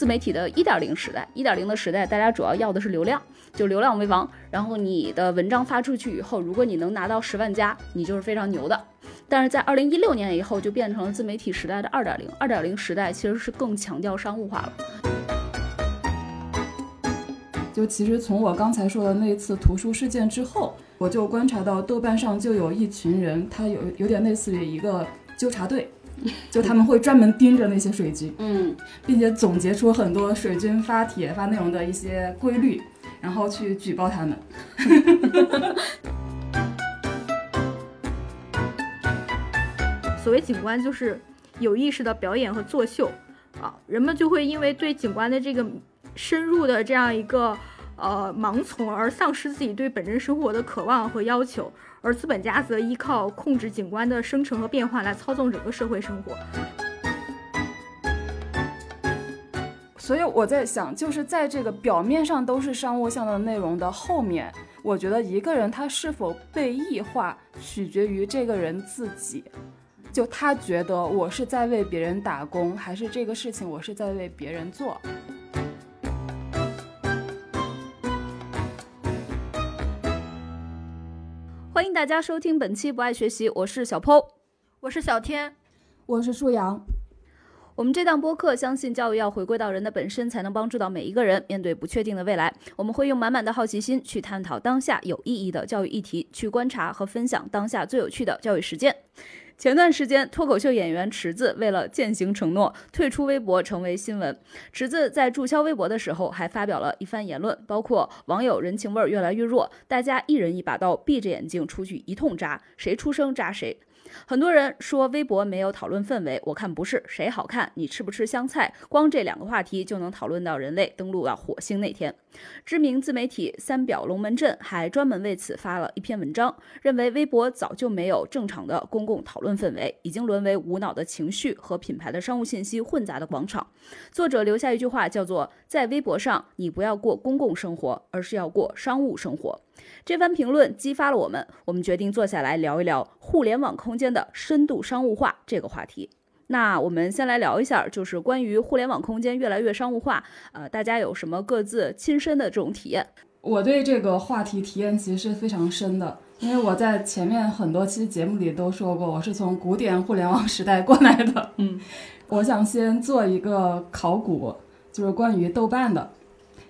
自媒体的一点零时代。一点零的时代，大家主要要的是流量，就流量为王。然后你的文章发出去以后，如果你能拿到十万加，你就是非常牛的。但是在二零一六年以后，就变成了自媒体时代的二点零。二点零时代其实是更强调商务化了。就其实从我刚才说的那一次图书事件之后，我就观察到豆瓣上就有一群人，他有有点类似于一个纠察队，就他们会专门盯着那些水军，嗯，并且总结出很多水军发帖发内容的一些规律，然后去举报他们。所谓景观，就是有意识的表演和作秀啊，人们就会因为对景观的这个深入的这样一个呃盲从而丧失自己对本真生活的渴望和要求，而资本家则依靠控制景观的生成和变化来操纵整个社会生活。所以我在想，就是在这个表面上都是商务向的内容的后面，我觉得一个人他是否被异化，取决于这个人自己。就他觉得我是在为别人打工，还是这个事情我是在为别人做？欢迎大家收听本期不爱学习，我是小 Po，我是小天，我是舒阳。我们这档播客相信教育要回归到人的本身，才能帮助到每一个人面对不确定的未来。我们会用满满的好奇心去探讨当下有意义的教育议题，去观察和分享当下最有趣的教育实践。前段时间，脱口秀演员池子为了践行承诺，退出微博成为新闻。池子在注销微博的时候，还发表了一番言论，包括网友人情味越来越弱，大家一人一把刀，闭着眼睛出去一通扎，谁出声扎谁。很多人说微博没有讨论氛围，我看不是。谁好看？你吃不吃香菜？光这两个话题就能讨论到人类登陆到火星那天。知名自媒体三表龙门阵还专门为此发了一篇文章，认为微博早就没有正常的公共讨论氛围，已经沦为无脑的情绪和品牌的商务信息混杂的广场。作者留下一句话，叫做：“在微博上，你不要过公共生活，而是要过商务生活。”这番评论激发了我们，我们决定坐下来聊一聊互联网空间的深度商务化这个话题。那我们先来聊一下，就是关于互联网空间越来越商务化，呃，大家有什么各自亲身的这种体验？我对这个话题体验其实是非常深的，因为我在前面很多期节目里都说过，我是从古典互联网时代过来的。嗯，我想先做一个考古，就是关于豆瓣的，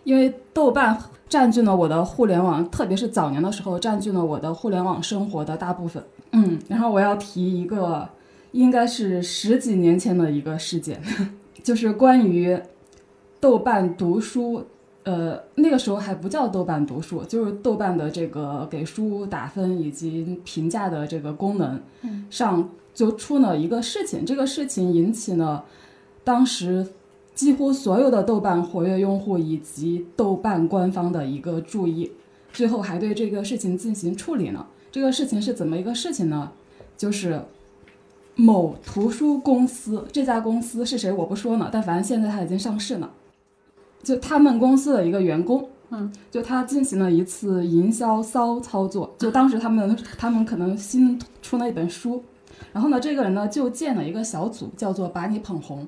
因为豆瓣占据了我的互联网，特别是早年的时候占据了我的互联网生活的大部分。嗯，然后我要提一个。应该是十几年前的一个事件，就是关于豆瓣读书，呃，那个时候还不叫豆瓣读书，就是豆瓣的这个给书打分以及评价的这个功能上就出了一个事情，这个事情引起了当时几乎所有的豆瓣活跃用户以及豆瓣官方的一个注意，最后还对这个事情进行处理呢。这个事情是怎么一个事情呢？就是。某图书公司，这家公司是谁我不说呢，但反正现在它已经上市了。就他们公司的一个员工，嗯，就他进行了一次营销骚操作。就当时他们他们可能新出了一本书，然后呢，这个人呢就建了一个小组，叫做“把你捧红”，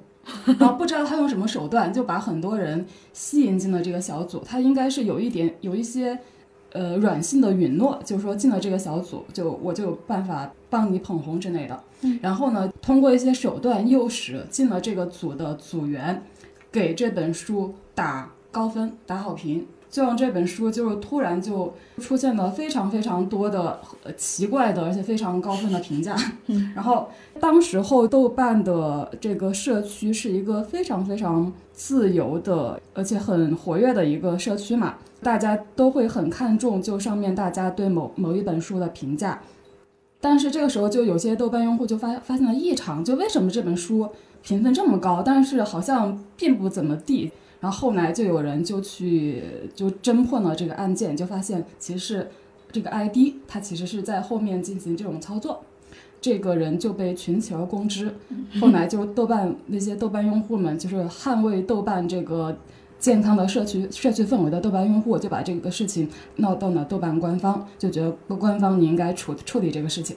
然后不知道他用什么手段就把很多人吸引进了这个小组。他应该是有一点有一些。呃，软性的允诺，就是说进了这个小组，就我就有办法帮你捧红之类的。然后呢，通过一些手段诱使进了这个组的组员，给这本书打高分、打好评，就让这本书就是突然就出现了非常非常多的奇怪的，而且非常高分的评价。然后当时候豆瓣的这个社区是一个非常非常自由的，而且很活跃的一个社区嘛。大家都会很看重就上面大家对某某一本书的评价，但是这个时候就有些豆瓣用户就发发现了异常，就为什么这本书评分这么高，但是好像并不怎么地。然后后来就有人就去就侦破了这个案件，就发现其实这个 ID 它其实是在后面进行这种操作，这个人就被群起而攻之。后来就豆瓣那些豆瓣用户们就是捍卫豆瓣这个。健康的社区社区氛围的豆瓣用户就把这个事情闹到了豆瓣官方，就觉得官方你应该处处理这个事情，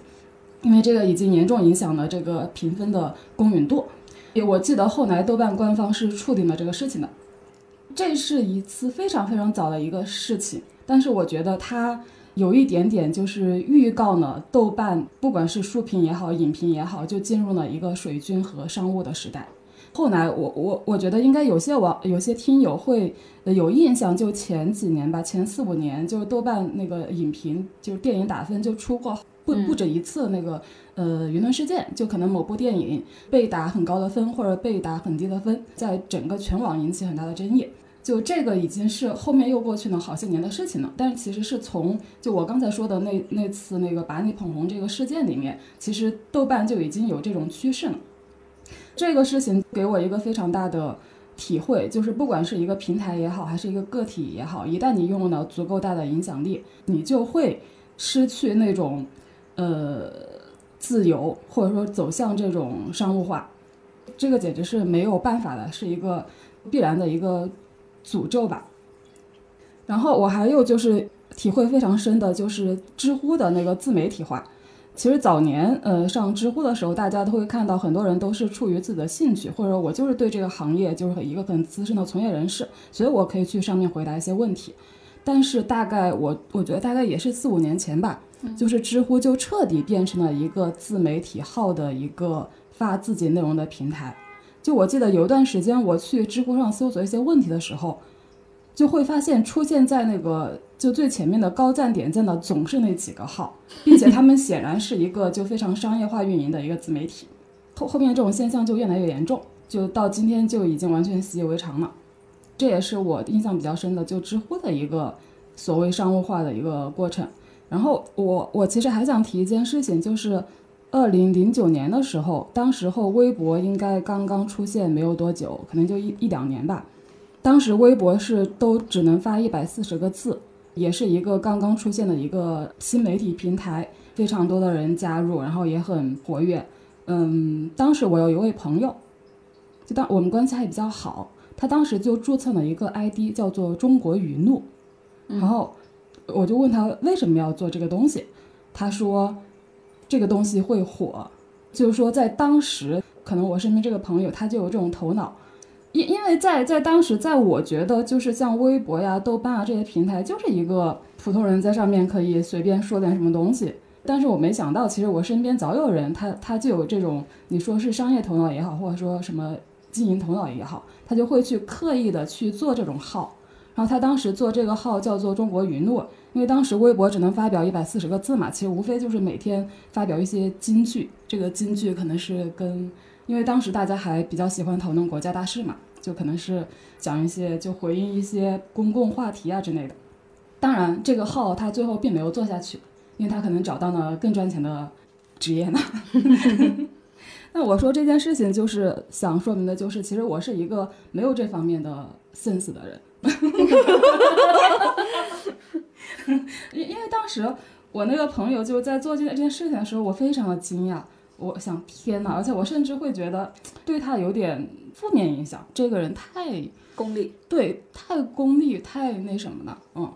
因为这个已经严重影响了这个评分的公允度。也我记得后来豆瓣官方是处理了这个事情的。这是一次非常非常早的一个事情，但是我觉得它有一点点就是预告呢豆瓣，不管是书评也好，影评也好，就进入了一个水军和商务的时代。后来我我我觉得应该有些网有些听友会有印象，就前几年吧，前四五年，就是豆瓣那个影评就是电影打分就出过不不止一次那个呃舆论事件，就可能某部电影被打很高的分或者被打很低的分，在整个全网引起很大的争议。就这个已经是后面又过去了好些年的事情了，但是其实是从就我刚才说的那那次那个把你捧红这个事件里面，其实豆瓣就已经有这种趋势了。这个事情给我一个非常大的体会，就是不管是一个平台也好，还是一个个体也好，一旦你拥有了足够大的影响力，你就会失去那种呃自由，或者说走向这种商务化，这个简直是没有办法的，是一个必然的一个。诅咒吧。然后我还有就是体会非常深的，就是知乎的那个自媒体化。其实早年呃上知乎的时候，大家都会看到很多人都是出于自己的兴趣，或者我就是对这个行业就是一个很资深的从业人士，所以我可以去上面回答一些问题。但是大概我我觉得大概也是四五年前吧，就是知乎就彻底变成了一个自媒体号的一个发自己内容的平台。就我记得有一段时间，我去知乎上搜索一些问题的时候，就会发现出现在那个就最前面的高赞点赞的总是那几个号，并且他们显然是一个就非常商业化运营的一个自媒体。后后面这种现象就越来越严重，就到今天就已经完全习以为常了。这也是我印象比较深的，就知乎的一个所谓商务化的一个过程。然后我我其实还想提一件事情，就是。二零零九年的时候，当时候微博应该刚刚出现没有多久，可能就一一两年吧。当时微博是都只能发一百四十个字，也是一个刚刚出现的一个新媒体平台，非常多的人加入，然后也很活跃。嗯，当时我有一位朋友，就当我们关系还比较好，他当时就注册了一个 ID 叫做“中国语怒”，然后我就问他为什么要做这个东西，他说。这个东西会火，就是说在当时，可能我身边这个朋友他就有这种头脑，因因为在在当时，在我觉得就是像微博呀、豆瓣啊这些平台，就是一个普通人在上面可以随便说点什么东西。但是我没想到，其实我身边早有人，他他就有这种，你说是商业头脑也好，或者说什么经营头脑也好，他就会去刻意的去做这种号。然后他当时做这个号叫做“中国云诺”。因为当时微博只能发表一百四十个字嘛，其实无非就是每天发表一些金句。这个金句可能是跟，因为当时大家还比较喜欢讨论国家大事嘛，就可能是讲一些就回应一些公共话题啊之类的。当然，这个号他最后并没有做下去，因为他可能找到了更赚钱的职业呢。那我说这件事情就是想说明的，就是其实我是一个没有这方面的 sense 的人。因因为当时我那个朋友就在做这件事情的时候，我非常的惊讶。我想，天呐，而且我甚至会觉得对他有点负面影响。这个人太功利，对，太功利，太那什么了。嗯，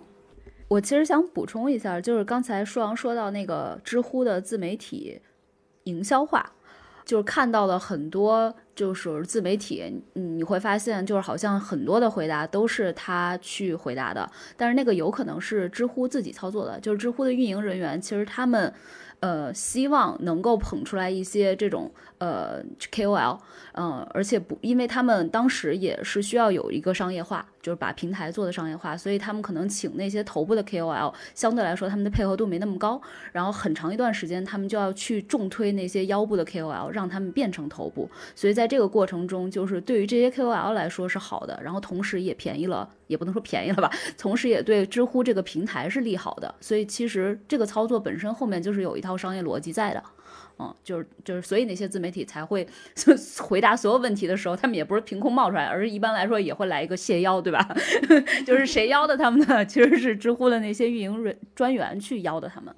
我其实想补充一下，就是刚才舒阳说到那个知乎的自媒体营销化。就是看到了很多，就是自媒体，嗯，你会发现，就是好像很多的回答都是他去回答的，但是那个有可能是知乎自己操作的，就是知乎的运营人员，其实他们。呃，希望能够捧出来一些这种呃 KOL，嗯，而且不，因为他们当时也是需要有一个商业化，就是把平台做的商业化，所以他们可能请那些头部的 KOL，相对来说他们的配合度没那么高，然后很长一段时间他们就要去重推那些腰部的 KOL，让他们变成头部，所以在这个过程中，就是对于这些 KOL 来说是好的，然后同时也便宜了。也不能说便宜了吧，同时也对知乎这个平台是利好的，所以其实这个操作本身后面就是有一套商业逻辑在的，嗯，就是就是，所以那些自媒体才会 回答所有问题的时候，他们也不是凭空冒出来，而是一般来说也会来一个谢邀，对吧？就是谁邀的他们呢？其实是知乎的那些运营人专员去邀的他们。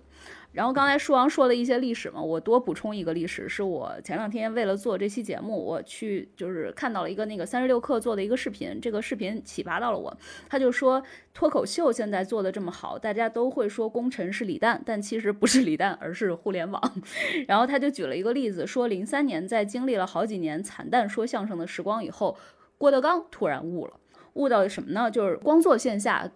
然后刚才书王说了一些历史嘛，我多补充一个历史，是我前两天为了做这期节目，我去就是看到了一个那个三十六氪做的一个视频，这个视频启发到了我。他就说脱口秀现在做的这么好，大家都会说功臣是李诞，但其实不是李诞，而是互联网。然后他就举了一个例子，说零三年在经历了好几年惨淡说相声的时光以后，郭德纲突然悟了，悟到什么呢？就是光做线下。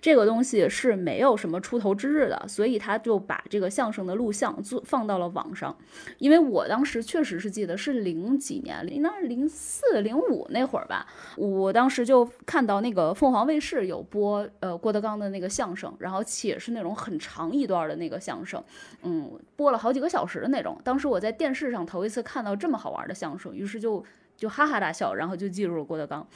这个东西是没有什么出头之日的，所以他就把这个相声的录像做放到了网上。因为我当时确实是记得是零几年，应该是零四零五那会儿吧。我当时就看到那个凤凰卫视有播呃郭德纲的那个相声，然后且是那种很长一段的那个相声，嗯，播了好几个小时的那种。当时我在电视上头一次看到这么好玩的相声，于是就就哈哈大笑，然后就记住了郭德纲。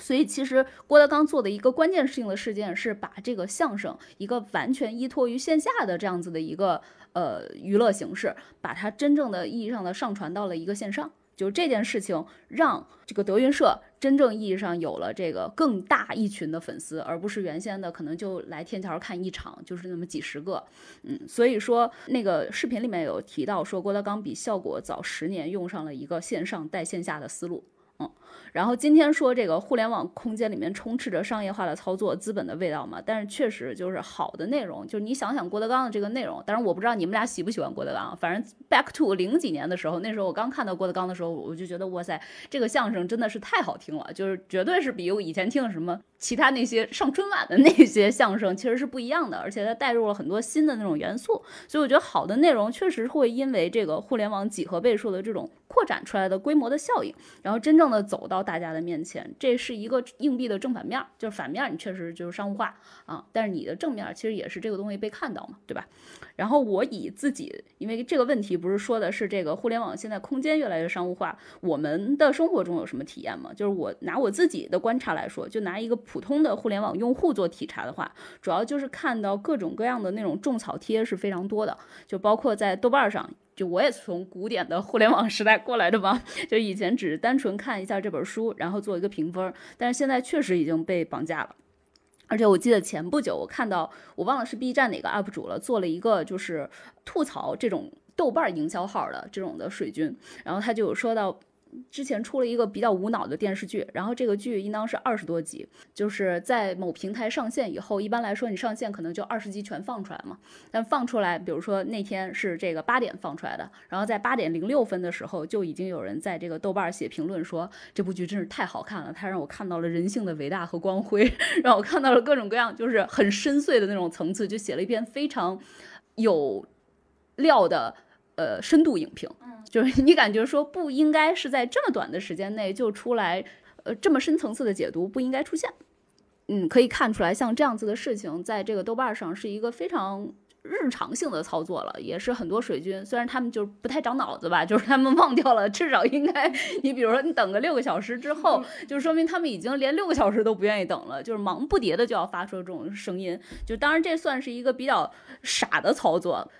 所以，其实郭德纲做的一个关键性的事件是把这个相声一个完全依托于线下的这样子的一个呃娱乐形式，把它真正的意义上的上传到了一个线上。就这件事情，让这个德云社真正意义上有了这个更大一群的粉丝，而不是原先的可能就来天桥看一场就是那么几十个。嗯，所以说那个视频里面有提到说，郭德纲比效果早十年用上了一个线上带线下的思路。然后今天说这个互联网空间里面充斥着商业化的操作、资本的味道嘛，但是确实就是好的内容，就是你想想郭德纲的这个内容，当然我不知道你们俩喜不喜欢郭德纲，反正 back to 零几年的时候，那时候我刚看到郭德纲的时候，我就觉得哇塞，这个相声真的是太好听了，就是绝对是比我以前听的什么其他那些上春晚的那些相声其实是不一样的，而且它带入了很多新的那种元素，所以我觉得好的内容确实会因为这个互联网几何倍数的这种。扩展出来的规模的效应，然后真正的走到大家的面前，这是一个硬币的正反面，就是反面你确实就是商务化啊，但是你的正面其实也是这个东西被看到嘛，对吧？然后我以自己，因为这个问题不是说的是这个互联网现在空间越来越商务化，我们的生活中有什么体验吗？就是我拿我自己的观察来说，就拿一个普通的互联网用户做体察的话，主要就是看到各种各样的那种种草贴是非常多的，就包括在豆瓣上。就我也从古典的互联网时代过来的嘛，就以前只是单纯看一下这本书，然后做一个评分，但是现在确实已经被绑架了。而且我记得前不久我看到，我忘了是 B 站哪个 UP 主了，做了一个就是吐槽这种豆瓣营销号的这种的水军，然后他就说到。之前出了一个比较无脑的电视剧，然后这个剧应当是二十多集，就是在某平台上线以后，一般来说你上线可能就二十集全放出来嘛。但放出来，比如说那天是这个八点放出来的，然后在八点零六分的时候，就已经有人在这个豆瓣写评论说这部剧真是太好看了，它让我看到了人性的伟大和光辉，让我看到了各种各样就是很深邃的那种层次，就写了一篇非常有料的呃深度影评。就是你感觉说不应该是在这么短的时间内就出来，呃，这么深层次的解读不应该出现。嗯，可以看出来，像这样子的事情，在这个豆瓣上是一个非常日常性的操作了，也是很多水军，虽然他们就是不太长脑子吧，就是他们忘掉了，至少应该，你比如说你等个六个小时之后，就说明他们已经连六个小时都不愿意等了，就是忙不迭的就要发出这种声音。就当然这算是一个比较傻的操作。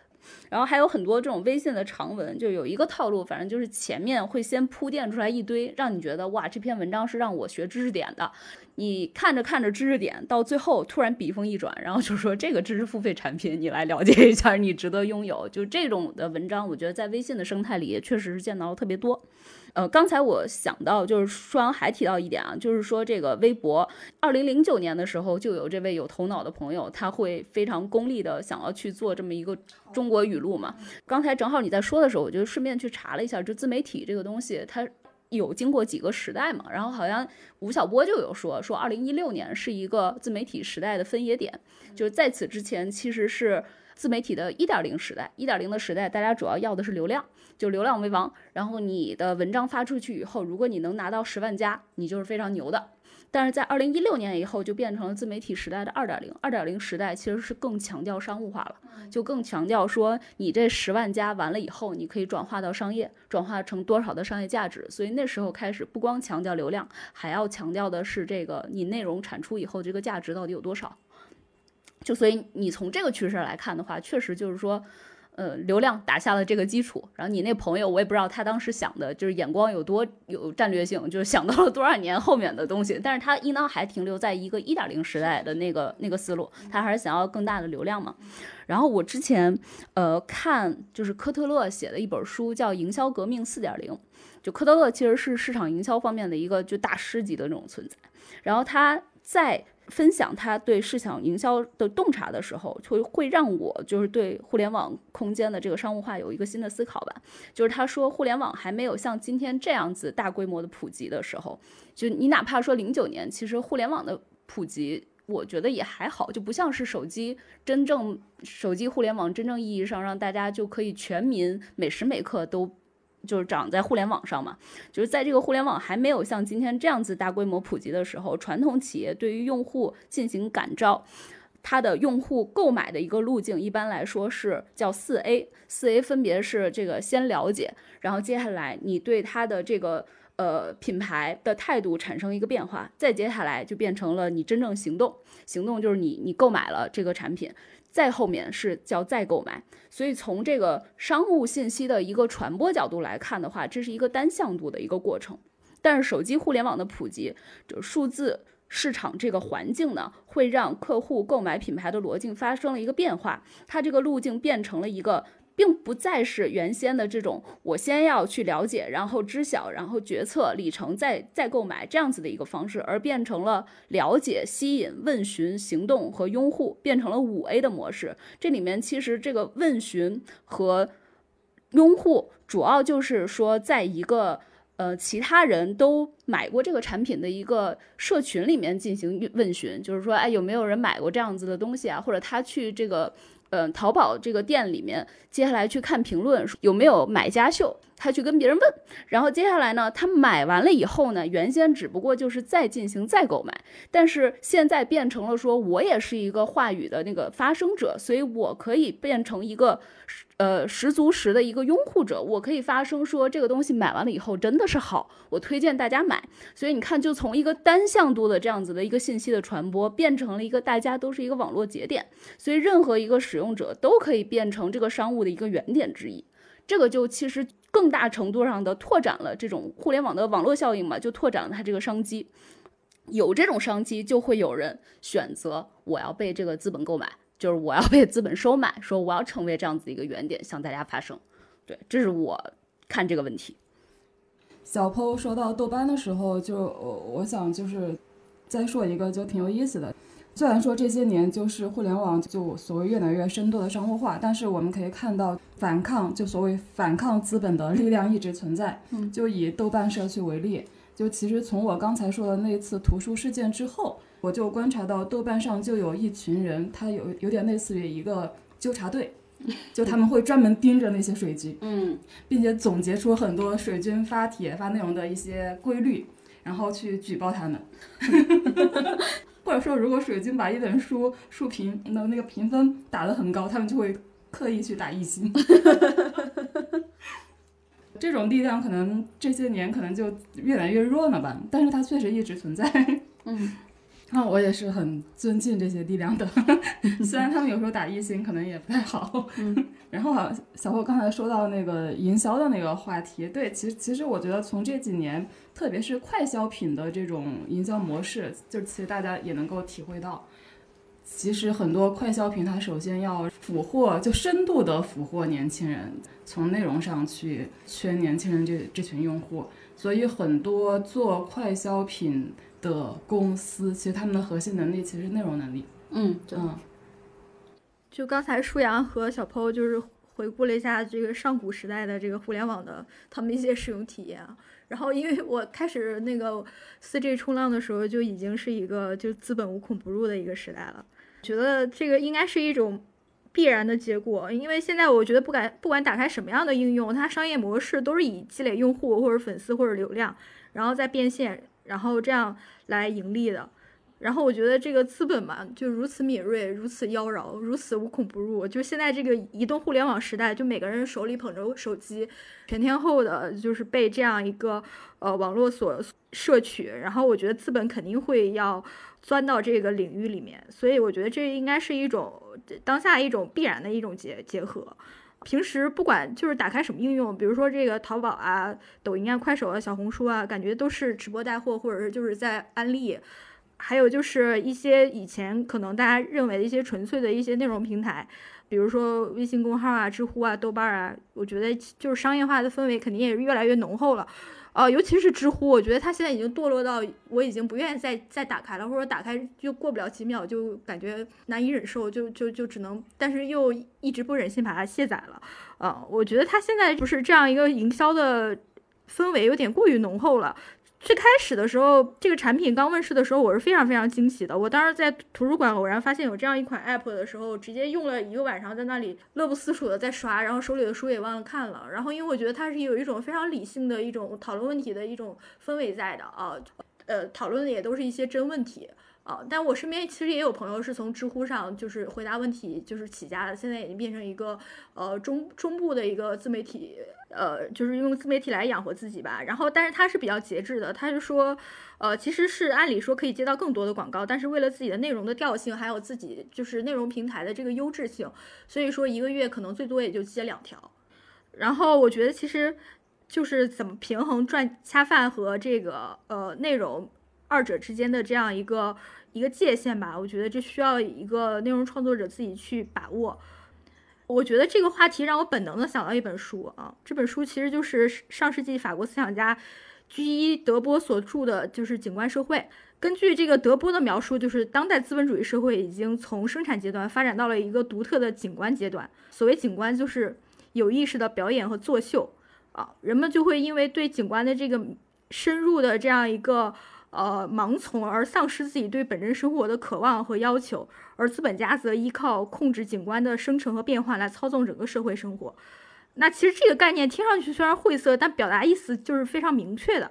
然后还有很多这种微信的长文，就有一个套路，反正就是前面会先铺垫出来一堆，让你觉得哇，这篇文章是让我学知识点的。你看着看着知识点，到最后突然笔锋一转，然后就说这个知识付费产品，你来了解一下，你值得拥有。就这种的文章，我觉得在微信的生态里确实是见到特别多。呃，刚才我想到，就是双阳还提到一点啊，就是说这个微博，二零零九年的时候就有这位有头脑的朋友，他会非常功利的想要去做这么一个中国语录嘛。刚才正好你在说的时候，我就顺便去查了一下，就自媒体这个东西，它有经过几个时代嘛。然后好像吴晓波就有说，说二零一六年是一个自媒体时代的分野点，就是在此之前其实是。自媒体的一点零时代，一点零的时代，大家主要要的是流量，就流量为王。然后你的文章发出去以后，如果你能拿到十万加，你就是非常牛的。但是在二零一六年以后，就变成了自媒体时代的二点零。二点零时代其实是更强调商务化了，就更强调说你这十万加完了以后，你可以转化到商业，转化成多少的商业价值。所以那时候开始，不光强调流量，还要强调的是这个你内容产出以后这个价值到底有多少。就所以你从这个趋势来看的话，确实就是说，呃，流量打下了这个基础，然后你那朋友，我也不知道他当时想的，就是眼光有多有战略性，就是想到了多少年后面的东西，但是他应当还停留在一个一点零时代的那个那个思路，他还是想要更大的流量嘛。然后我之前呃看就是科特勒写的一本书叫《营销革命四点零》，就科特勒其实是市场营销方面的一个就大师级的那种存在，然后他在。分享他对市场营销的洞察的时候，会会让我就是对互联网空间的这个商务化有一个新的思考吧。就是他说，互联网还没有像今天这样子大规模的普及的时候，就你哪怕说零九年，其实互联网的普及，我觉得也还好，就不像是手机真正手机互联网真正意义上让大家就可以全民每时每刻都。就是长在互联网上嘛，就是在这个互联网还没有像今天这样子大规模普及的时候，传统企业对于用户进行感召，它的用户购买的一个路径，一般来说是叫四 A，四 A 分别是这个先了解，然后接下来你对它的这个呃品牌的态度产生一个变化，再接下来就变成了你真正行动，行动就是你你购买了这个产品。再后面是叫再购买，所以从这个商务信息的一个传播角度来看的话，这是一个单向度的一个过程。但是手机互联网的普及，就数字市场这个环境呢，会让客户购买品牌的逻辑发生了一个变化，它这个路径变成了一个。并不再是原先的这种，我先要去了解，然后知晓，然后决策，里程再再购买这样子的一个方式，而变成了了解、吸引、问询、行动和拥护，变成了五 A 的模式。这里面其实这个问询和拥护，主要就是说，在一个呃其他人都买过这个产品的一个社群里面进行问询，就是说，哎，有没有人买过这样子的东西啊？或者他去这个。嗯，淘宝这个店里面，接下来去看评论有没有买家秀，他去跟别人问，然后接下来呢，他买完了以后呢，原先只不过就是再进行再购买，但是现在变成了说我也是一个话语的那个发声者，所以我可以变成一个。呃，十足十的一个拥护者，我可以发声说这个东西买完了以后真的是好，我推荐大家买。所以你看，就从一个单向度的这样子的一个信息的传播，变成了一个大家都是一个网络节点，所以任何一个使用者都可以变成这个商务的一个原点之一。这个就其实更大程度上的拓展了这种互联网的网络效应嘛，就拓展了它这个商机。有这种商机，就会有人选择我要被这个资本购买。就是我要被资本收买，说我要成为这样子一个原点，向大家发声。对，这是我看这个问题。小 PO 说到豆瓣的时候，就我我想就是再说一个，就挺有意思的。虽然说这些年就是互联网就所谓越来越深度的商务化，但是我们可以看到反抗就所谓反抗资本的力量一直存在。嗯，就以豆瓣社区为例，就其实从我刚才说的那次图书事件之后。我就观察到豆瓣上就有一群人，他有有点类似于一个纠察队，就他们会专门盯着那些水军，嗯，并且总结出很多水军发帖发内容的一些规律，然后去举报他们。或者说，如果水军把一本书书评的那个评分打得很高，他们就会刻意去打一星。这种力量可能这些年可能就越来越弱了吧，但是它确实一直存在。嗯。那我也是很尊敬这些力量的，虽然他们有时候打一星可能也不太好。嗯，然后好，小霍刚才说到那个营销的那个话题，对，其实其实我觉得从这几年，特别是快消品的这种营销模式，就其实大家也能够体会到，其实很多快消品它首先要俘获，就深度的俘获年轻人，从内容上去圈年轻人这这群用户，所以很多做快消品。的公司，其实他们的核心能力其实是内容能力。嗯嗯，就刚才舒阳和小 PO 就是回顾了一下这个上古时代的这个互联网的他们一些使用体验啊。然后因为我开始那个四 G 冲浪的时候，就已经是一个就资本无孔不入的一个时代了。觉得这个应该是一种必然的结果，因为现在我觉得不敢不管打开什么样的应用，它商业模式都是以积累用户或者粉丝或者流量，然后再变现。然后这样来盈利的，然后我觉得这个资本嘛，就如此敏锐，如此妖娆，如此无孔不入。就现在这个移动互联网时代，就每个人手里捧着手机，全天候的，就是被这样一个呃网络所摄取。然后我觉得资本肯定会要钻到这个领域里面，所以我觉得这应该是一种当下一种必然的一种结结合。平时不管就是打开什么应用，比如说这个淘宝啊、抖音啊、快手啊、小红书啊，感觉都是直播带货，或者是就是在安利。还有就是一些以前可能大家认为的一些纯粹的一些内容平台，比如说微信公号啊、知乎啊、豆瓣啊，我觉得就是商业化的氛围肯定也是越来越浓厚了。呃，尤其是知乎，我觉得它现在已经堕落到我已经不愿意再再打开了，或者打开就过不了几秒就感觉难以忍受，就就就只能，但是又一直不忍心把它卸载了。呃，我觉得它现在不是这样一个营销的氛围有点过于浓厚了。最开始的时候，这个产品刚问世的时候，我是非常非常惊喜的。我当时在图书馆偶然发现有这样一款 app 的时候，直接用了一个晚上，在那里乐不思蜀的在刷，然后手里的书也忘了看了。然后因为我觉得它是有一种非常理性的一种讨论问题的一种氛围在的啊，呃，讨论的也都是一些真问题。啊，但我身边其实也有朋友是从知乎上就是回答问题就是起家的，现在已经变成一个呃中中部的一个自媒体，呃，就是用自媒体来养活自己吧。然后，但是他是比较节制的，他是说，呃，其实是按理说可以接到更多的广告，但是为了自己的内容的调性，还有自己就是内容平台的这个优质性，所以说一个月可能最多也就接两条。然后我觉得其实就是怎么平衡赚恰饭和这个呃内容二者之间的这样一个。一个界限吧，我觉得这需要一个内容创作者自己去把握。我觉得这个话题让我本能的想到一本书啊，这本书其实就是上世纪法国思想家居伊德波所著的，就是《景观社会》。根据这个德波的描述，就是当代资本主义社会已经从生产阶段发展到了一个独特的景观阶段。所谓景观，就是有意识的表演和作秀啊，人们就会因为对景观的这个深入的这样一个。呃，盲从而丧失自己对本真生活的渴望和要求，而资本家则依靠控制景观的生成和变化来操纵整个社会生活。那其实这个概念听上去虽然晦涩，但表达意思就是非常明确的，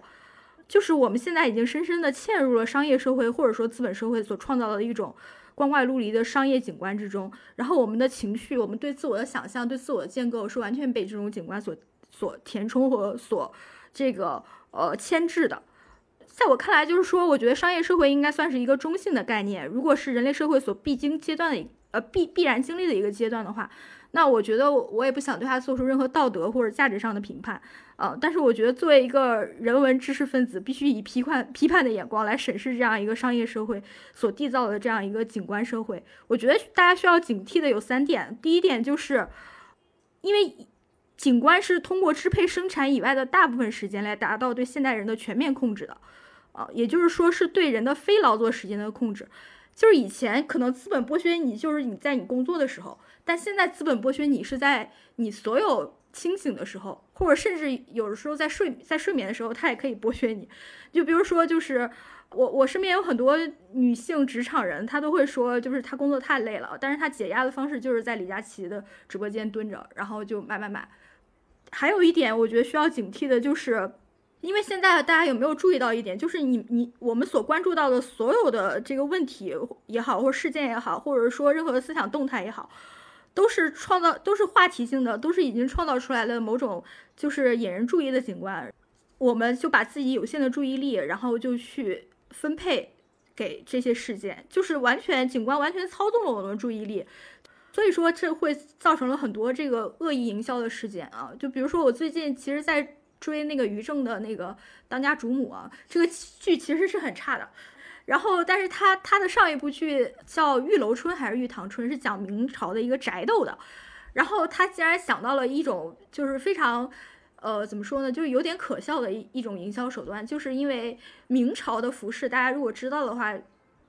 就是我们现在已经深深地嵌入了商业社会或者说资本社会所创造的一种光怪陆离的商业景观之中，然后我们的情绪、我们对自我的想象、对自我的建构是完全被这种景观所所填充和所这个呃牵制的。在我看来，就是说，我觉得商业社会应该算是一个中性的概念。如果是人类社会所必经阶段的，呃，必必然经历的一个阶段的话，那我觉得我也不想对他做出任何道德或者价值上的评判，呃，但是我觉得作为一个人文知识分子，必须以批判批判的眼光来审视这样一个商业社会所缔造的这样一个景观社会。我觉得大家需要警惕的有三点。第一点就是，因为景观是通过支配生产以外的大部分时间来达到对现代人的全面控制的。啊，也就是说，是对人的非劳作时间的控制。就是以前可能资本剥削你，就是你在你工作的时候，但现在资本剥削你是在你所有清醒的时候，或者甚至有的时候在睡在睡眠的时候，他也可以剥削你。就比如说，就是我我身边有很多女性职场人，她都会说，就是她工作太累了，但是她解压的方式就是在李佳琦的直播间蹲着，然后就买买买。还有一点，我觉得需要警惕的就是。因为现在大家有没有注意到一点，就是你你我们所关注到的所有的这个问题也好，或事件也好，或者说任何的思想动态也好，都是创造都是话题性的，都是已经创造出来的某种就是引人注意的景观，我们就把自己有限的注意力，然后就去分配给这些事件，就是完全景观完全操纵了我们的注意力，所以说这会造成了很多这个恶意营销的事件啊，就比如说我最近其实，在。追那个于正的那个当家主母啊，这个剧其实是很差的。然后，但是他他的上一部剧叫《玉楼春》还是《玉堂春》，是讲明朝的一个宅斗的。然后他竟然想到了一种就是非常，呃，怎么说呢，就是有点可笑的一一种营销手段，就是因为明朝的服饰，大家如果知道的话，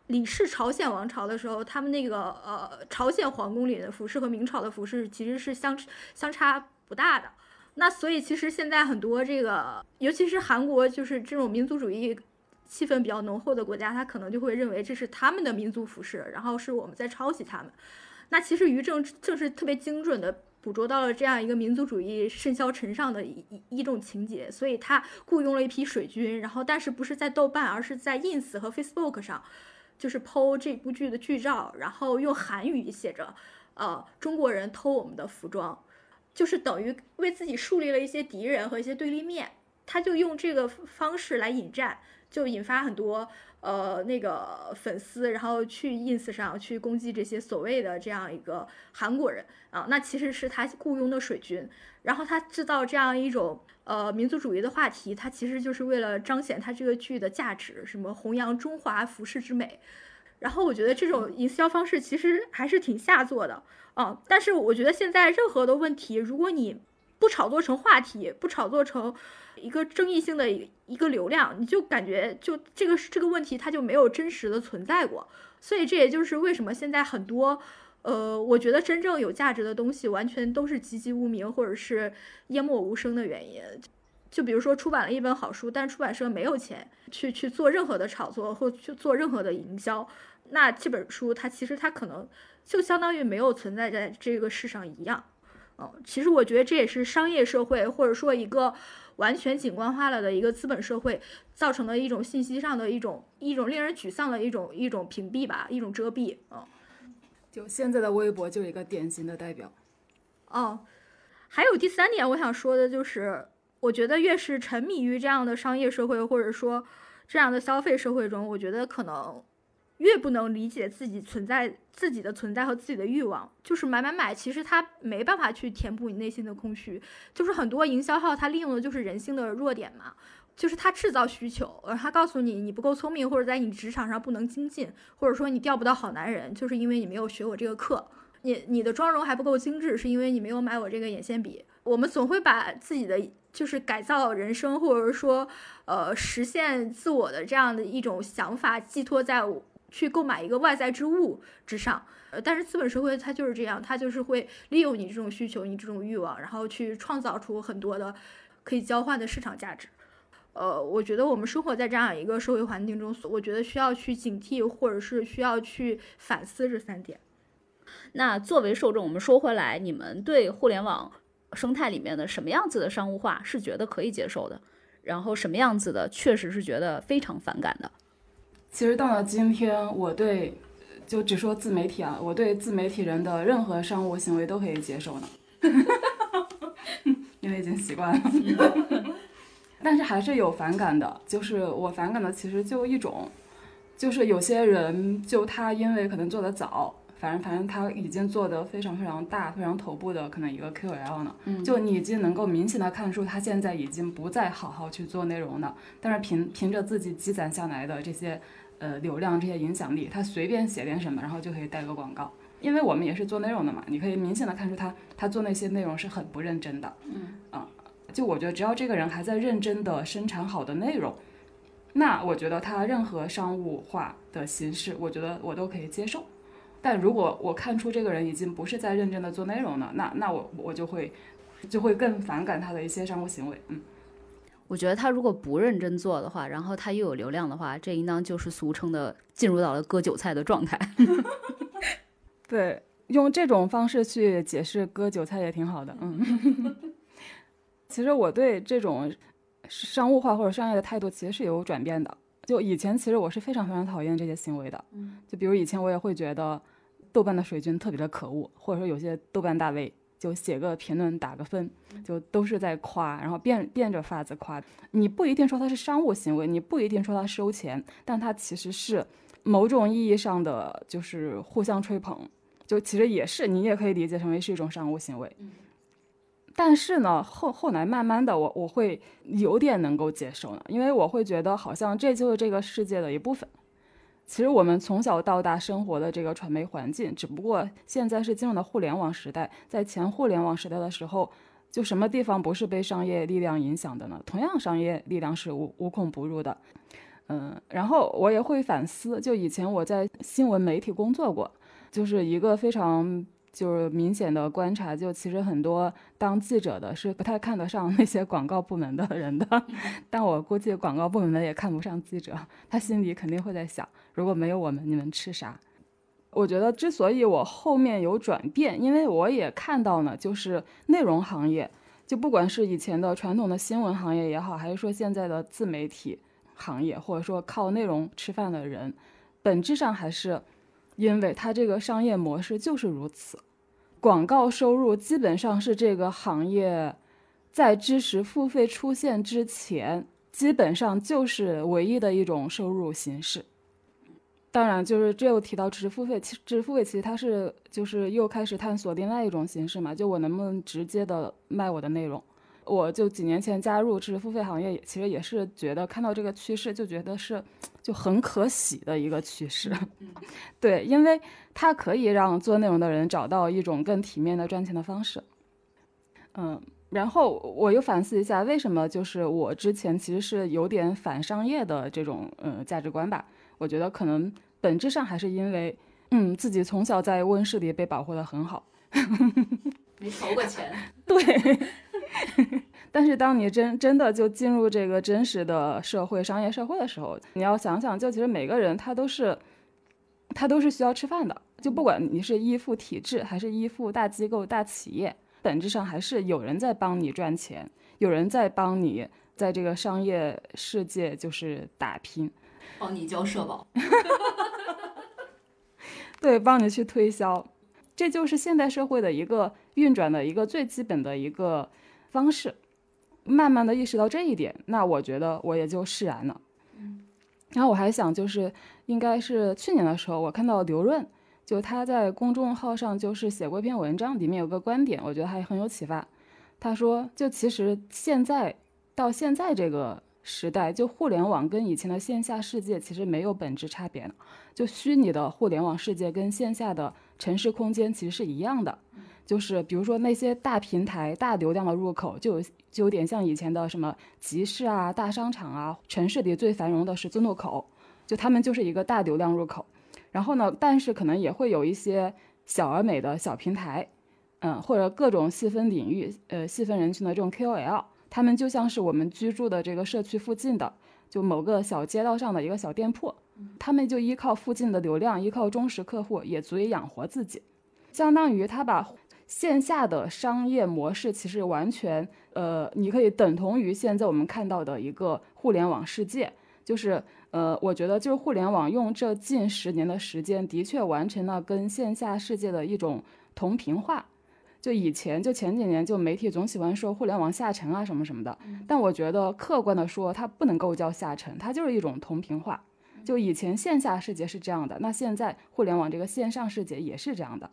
李氏朝鲜王朝的时候，他们那个呃朝鲜皇宫里的服饰和明朝的服饰其实是相相差不大的。那所以其实现在很多这个，尤其是韩国，就是这种民族主义气氛比较浓厚的国家，他可能就会认为这是他们的民族服饰，然后是我们在抄袭他们。那其实于正正是特别精准的捕捉到了这样一个民族主义甚嚣尘上的一一一种情节，所以他雇佣了一批水军，然后但是不是在豆瓣，而是在 ins 和 facebook 上，就是 po 这部剧的剧照，然后用韩语写着，呃，中国人偷我们的服装。就是等于为自己树立了一些敌人和一些对立面，他就用这个方式来引战，就引发很多呃那个粉丝，然后去 ins 上去攻击这些所谓的这样一个韩国人啊，那其实是他雇佣的水军，然后他制造这样一种呃民族主义的话题，他其实就是为了彰显他这个剧的价值，什么弘扬中华服饰之美。然后我觉得这种营销方式其实还是挺下作的，嗯，但是我觉得现在任何的问题，如果你不炒作成话题，不炒作成一个争议性的一个流量，你就感觉就这个这个问题它就没有真实的存在过。所以这也就是为什么现在很多，呃，我觉得真正有价值的东西完全都是籍籍无名或者是淹没无声的原因。就比如说出版了一本好书，但是出版社没有钱去去做任何的炒作或去做任何的营销。那这本书它其实它可能就相当于没有存在在这个世上一样，嗯，其实我觉得这也是商业社会或者说一个完全景观化了的一个资本社会造成的一种信息上的一种一种令人沮丧的一种一种屏蔽吧，一种遮蔽，嗯，就现在的微博就一个典型的代表。哦，还有第三点我想说的就是，我觉得越是沉迷于这样的商业社会或者说这样的消费社会中，我觉得可能。越不能理解自己存在自己的存在和自己的欲望，就是买买买，其实它没办法去填补你内心的空虚。就是很多营销号，他利用的就是人性的弱点嘛，就是他制造需求，而他告诉你你不够聪明，或者在你职场上不能精进，或者说你钓不到好男人，就是因为你没有学我这个课。你你的妆容还不够精致，是因为你没有买我这个眼线笔。我们总会把自己的就是改造人生，或者说呃实现自我的这样的一种想法寄托在。去购买一个外在之物之上，呃，但是资本社会它就是这样，它就是会利用你这种需求，你这种欲望，然后去创造出很多的可以交换的市场价值。呃，我觉得我们生活在这样一个社会环境中，我觉得需要去警惕，或者是需要去反思这三点。那作为受众，我们说回来，你们对互联网生态里面的什么样子的商务化是觉得可以接受的？然后什么样子的确实是觉得非常反感的？其实到了今天，我对就只说自媒体啊，我对自媒体人的任何商务行为都可以接受呢，因为已经习惯了。但是还是有反感的，就是我反感的其实就一种，就是有些人就他因为可能做的早。反正反正他已经做得非常非常大、非常头部的可能一个 KOL 呢，就你已经能够明显的看出他现在已经不再好好去做内容了，但是凭凭着自己积攒下来的这些呃流量、这些影响力，他随便写点什么，然后就可以带个广告。因为我们也是做内容的嘛，你可以明显的看出他他做那些内容是很不认真的。嗯啊，就我觉得只要这个人还在认真的生产好的内容，那我觉得他任何商务化的形式，我觉得我都可以接受。但如果我看出这个人已经不是在认真的做内容了，那那我我就会就会更反感他的一些商务行为。嗯，我觉得他如果不认真做的话，然后他又有流量的话，这应当就是俗称的进入到了割韭菜的状态。对，用这种方式去解释割韭菜也挺好的。嗯，其实我对这种商务化或者商业的态度其实是有转变的。就以前其实我是非常非常讨厌这些行为的。嗯，就比如以前我也会觉得。豆瓣的水军特别的可恶，或者说有些豆瓣大 V 就写个评论打个分，就都是在夸，然后变变着法子夸。你不一定说他是商务行为，你不一定说他收钱，但他其实是某种意义上的就是互相吹捧，就其实也是你也可以理解成为是一种商务行为。但是呢，后后来慢慢的我我会有点能够接受了，因为我会觉得好像这就是这个世界的一部分。其实我们从小到大生活的这个传媒环境，只不过现在是进入了互联网时代。在前互联网时代的时候，就什么地方不是被商业力量影响的呢？同样，商业力量是无无孔不入的。嗯，然后我也会反思，就以前我在新闻媒体工作过，就是一个非常。就是明显的观察，就其实很多当记者的是不太看得上那些广告部门的人的，但我估计广告部门的也看不上记者，他心里肯定会在想，如果没有我们，你们吃啥？我觉得之所以我后面有转变，因为我也看到呢，就是内容行业，就不管是以前的传统的新闻行业也好，还是说现在的自媒体行业，或者说靠内容吃饭的人，本质上还是。因为它这个商业模式就是如此，广告收入基本上是这个行业在知识付费出现之前，基本上就是唯一的一种收入形式。当然，就是这又提到知识付费，其实知识付费其实它是就是又开始探索另外一种形式嘛，就我能不能直接的卖我的内容。我就几年前加入知识付费行业，其实也是觉得看到这个趋势，就觉得是就很可喜的一个趋势。对，因为它可以让做内容的人找到一种更体面的赚钱的方式。嗯，然后我又反思一下，为什么就是我之前其实是有点反商业的这种呃价值观吧？我觉得可能本质上还是因为，嗯，自己从小在温室里被保护的很好，没投过钱。对。但是当你真真的就进入这个真实的社会、商业社会的时候，你要想想，就其实每个人他都是，他都是需要吃饭的。就不管你是依附体制，还是依附大机构、大企业，本质上还是有人在帮你赚钱，有人在帮你在这个商业世界就是打拼，帮你交社保，对，帮你去推销，这就是现代社会的一个运转的一个最基本的一个方式。慢慢的意识到这一点，那我觉得我也就释然了。嗯然后我还想，就是应该是去年的时候，我看到刘润，就他在公众号上就是写过一篇文章，里面有个观点，我觉得还很有启发。他说，就其实现在到现在这个时代，就互联网跟以前的线下世界其实没有本质差别了。就虚拟的互联网世界跟线下的城市空间其实是一样的。就是比如说那些大平台、大流量的入口，就有就有点像以前的什么集市啊、大商场啊，城市里最繁荣的十字路口，就他们就是一个大流量入口。然后呢，但是可能也会有一些小而美的小平台，嗯，或者各种细分领域、呃细分人群的这种 KOL，他们就像是我们居住的这个社区附近的，就某个小街道上的一个小店铺，他们就依靠附近的流量，依靠忠实客户，也足以养活自己，相当于他把。线下的商业模式其实完全，呃，你可以等同于现在我们看到的一个互联网世界，就是，呃，我觉得就是互联网用这近十年的时间，的确完成了跟线下世界的一种同频化。就以前就前几年，就媒体总喜欢说互联网下沉啊什么什么的，但我觉得客观的说，它不能够叫下沉，它就是一种同频化。就以前线下世界是这样的，那现在互联网这个线上世界也是这样的。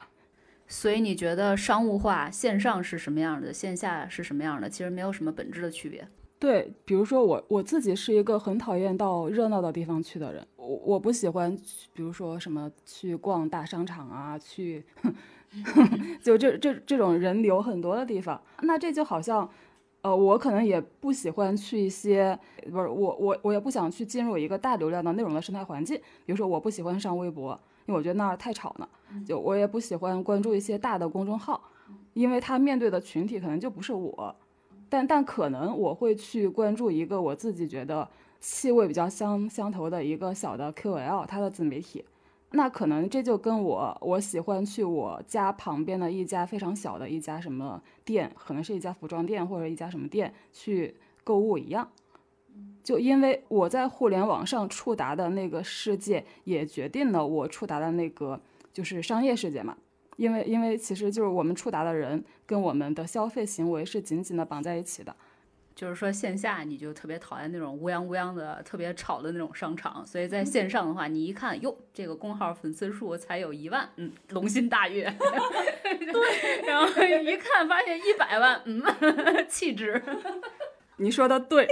所以你觉得商务化线上是什么样的，线下是什么样的？其实没有什么本质的区别。对，比如说我我自己是一个很讨厌到热闹的地方去的人，我我不喜欢，比如说什么去逛大商场啊，去 就这这这种人流很多的地方。那这就好像，呃，我可能也不喜欢去一些，不是我我我也不想去进入一个大流量的内容的生态环境。比如说我不喜欢上微博。因为我觉得那儿太吵了，就我也不喜欢关注一些大的公众号，因为他面对的群体可能就不是我，但但可能我会去关注一个我自己觉得气味比较相相投的一个小的 QL，他的自媒体，那可能这就跟我我喜欢去我家旁边的一家非常小的一家什么店，可能是一家服装店或者一家什么店去购物一样。就因为我在互联网上触达的那个世界，也决定了我触达的那个就是商业世界嘛。因为因为其实就是我们触达的人跟我们的消费行为是紧紧的绑在一起的。就是说线下你就特别讨厌那种乌泱乌泱的、特别吵的那种商场，所以在线上的话，你一看哟，这个公号粉丝数才有一万，嗯，龙心大悦。对，然后一看发现一百万，嗯，气质。你说的对，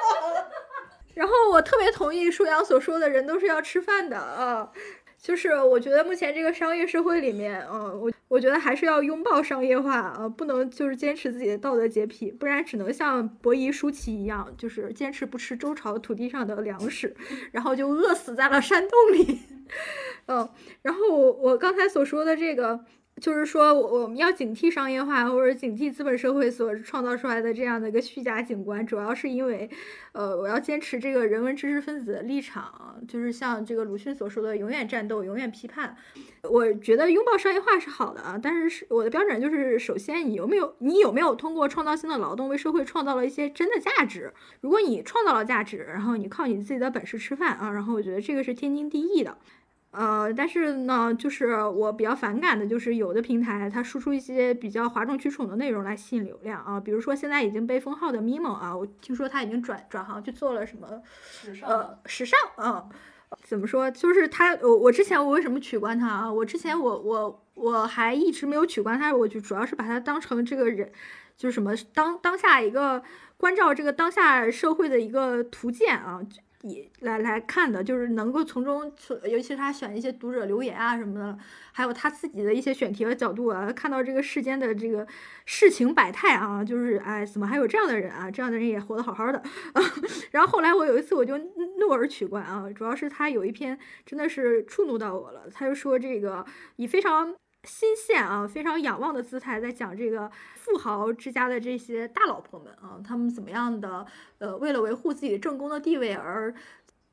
然后我特别同意舒阳所说的人都是要吃饭的啊，就是我觉得目前这个商业社会里面，呃，我我觉得还是要拥抱商业化啊，不能就是坚持自己的道德洁癖，不然只能像伯夷叔齐一样，就是坚持不吃周朝土地上的粮食，然后就饿死在了山洞里。嗯，然后我我刚才所说的这个。就是说，我我们要警惕商业化，或者警惕资本社会所创造出来的这样的一个虚假景观，主要是因为，呃，我要坚持这个人文知识分子的立场，就是像这个鲁迅所说的“永远战斗，永远批判”。我觉得拥抱商业化是好的啊，但是是我的标准就是，首先你有没有你有没有通过创造性的劳动为社会创造了一些真的价值？如果你创造了价值，然后你靠你自己的本事吃饭啊，然后我觉得这个是天经地义的。呃，但是呢，就是我比较反感的，就是有的平台它输出一些比较哗众取宠的内容来吸引流量啊，比如说现在已经被封号的咪蒙啊，我听说他已经转转行去做了什么呃时尚啊，怎么说？就是他我我之前我为什么取关他啊？我之前我我我还一直没有取关他，我就主要是把他当成这个人，就是什么当当下一个关照这个当下社会的一个图鉴啊。也来来看的，就是能够从中，尤其是他选一些读者留言啊什么的，还有他自己的一些选题和角度啊，看到这个世间的这个世情百态啊，就是哎，怎么还有这样的人啊？这样的人也活得好好的。然后后来我有一次我就怒而取关啊，主要是他有一篇真的是触怒到我了，他就说这个以非常。新鲜啊，非常仰望的姿态，在讲这个富豪之家的这些大老婆们啊，他们怎么样的呃，为了维护自己正宫的地位而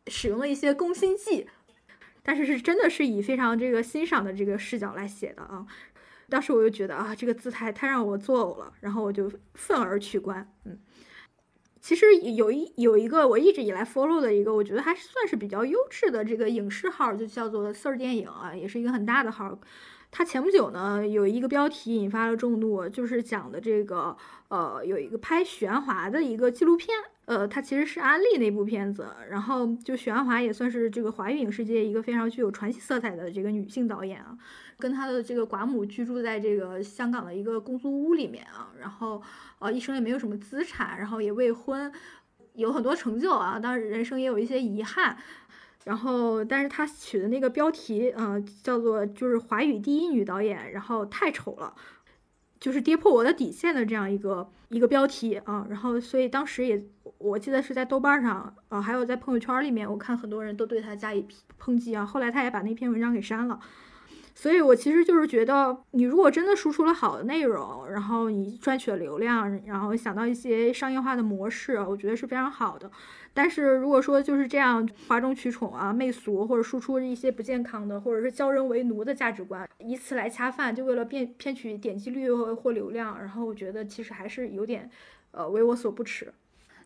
使用了一些攻心计，但是是真的是以非常这个欣赏的这个视角来写的啊。当时我就觉得啊，这个姿态太让我作呕了，然后我就愤而取关。嗯，其实有一有一个我一直以来 follow 的一个，我觉得还算是比较优质的这个影视号，就叫做 Sir 电影啊，也是一个很大的号。他前不久呢，有一个标题引发了众怒，就是讲的这个，呃，有一个拍许鞍华的一个纪录片，呃，它其实是安利那部片子，然后就许鞍华也算是这个华语影视界一个非常具有传奇色彩的这个女性导演啊，跟她的这个寡母居住在这个香港的一个公租屋里面啊，然后呃一生也没有什么资产，然后也未婚，有很多成就啊，当然人生也有一些遗憾。然后，但是他取的那个标题，嗯，叫做就是华语第一女导演，然后太丑了，就是跌破我的底线的这样一个一个标题啊。然后，所以当时也，我记得是在豆瓣上啊，还有在朋友圈里面，我看很多人都对他加以抨击啊。后来他也把那篇文章给删了。所以我其实就是觉得，你如果真的输出了好的内容，然后你赚取了流量，然后想到一些商业化的模式，我觉得是非常好的。但是如果说就是这样哗众取宠啊、媚俗，或者输出一些不健康的，或者是教人为奴的价值观，以此来恰饭，就为了骗骗取点击率或或流量，然后我觉得其实还是有点，呃，为我所不耻。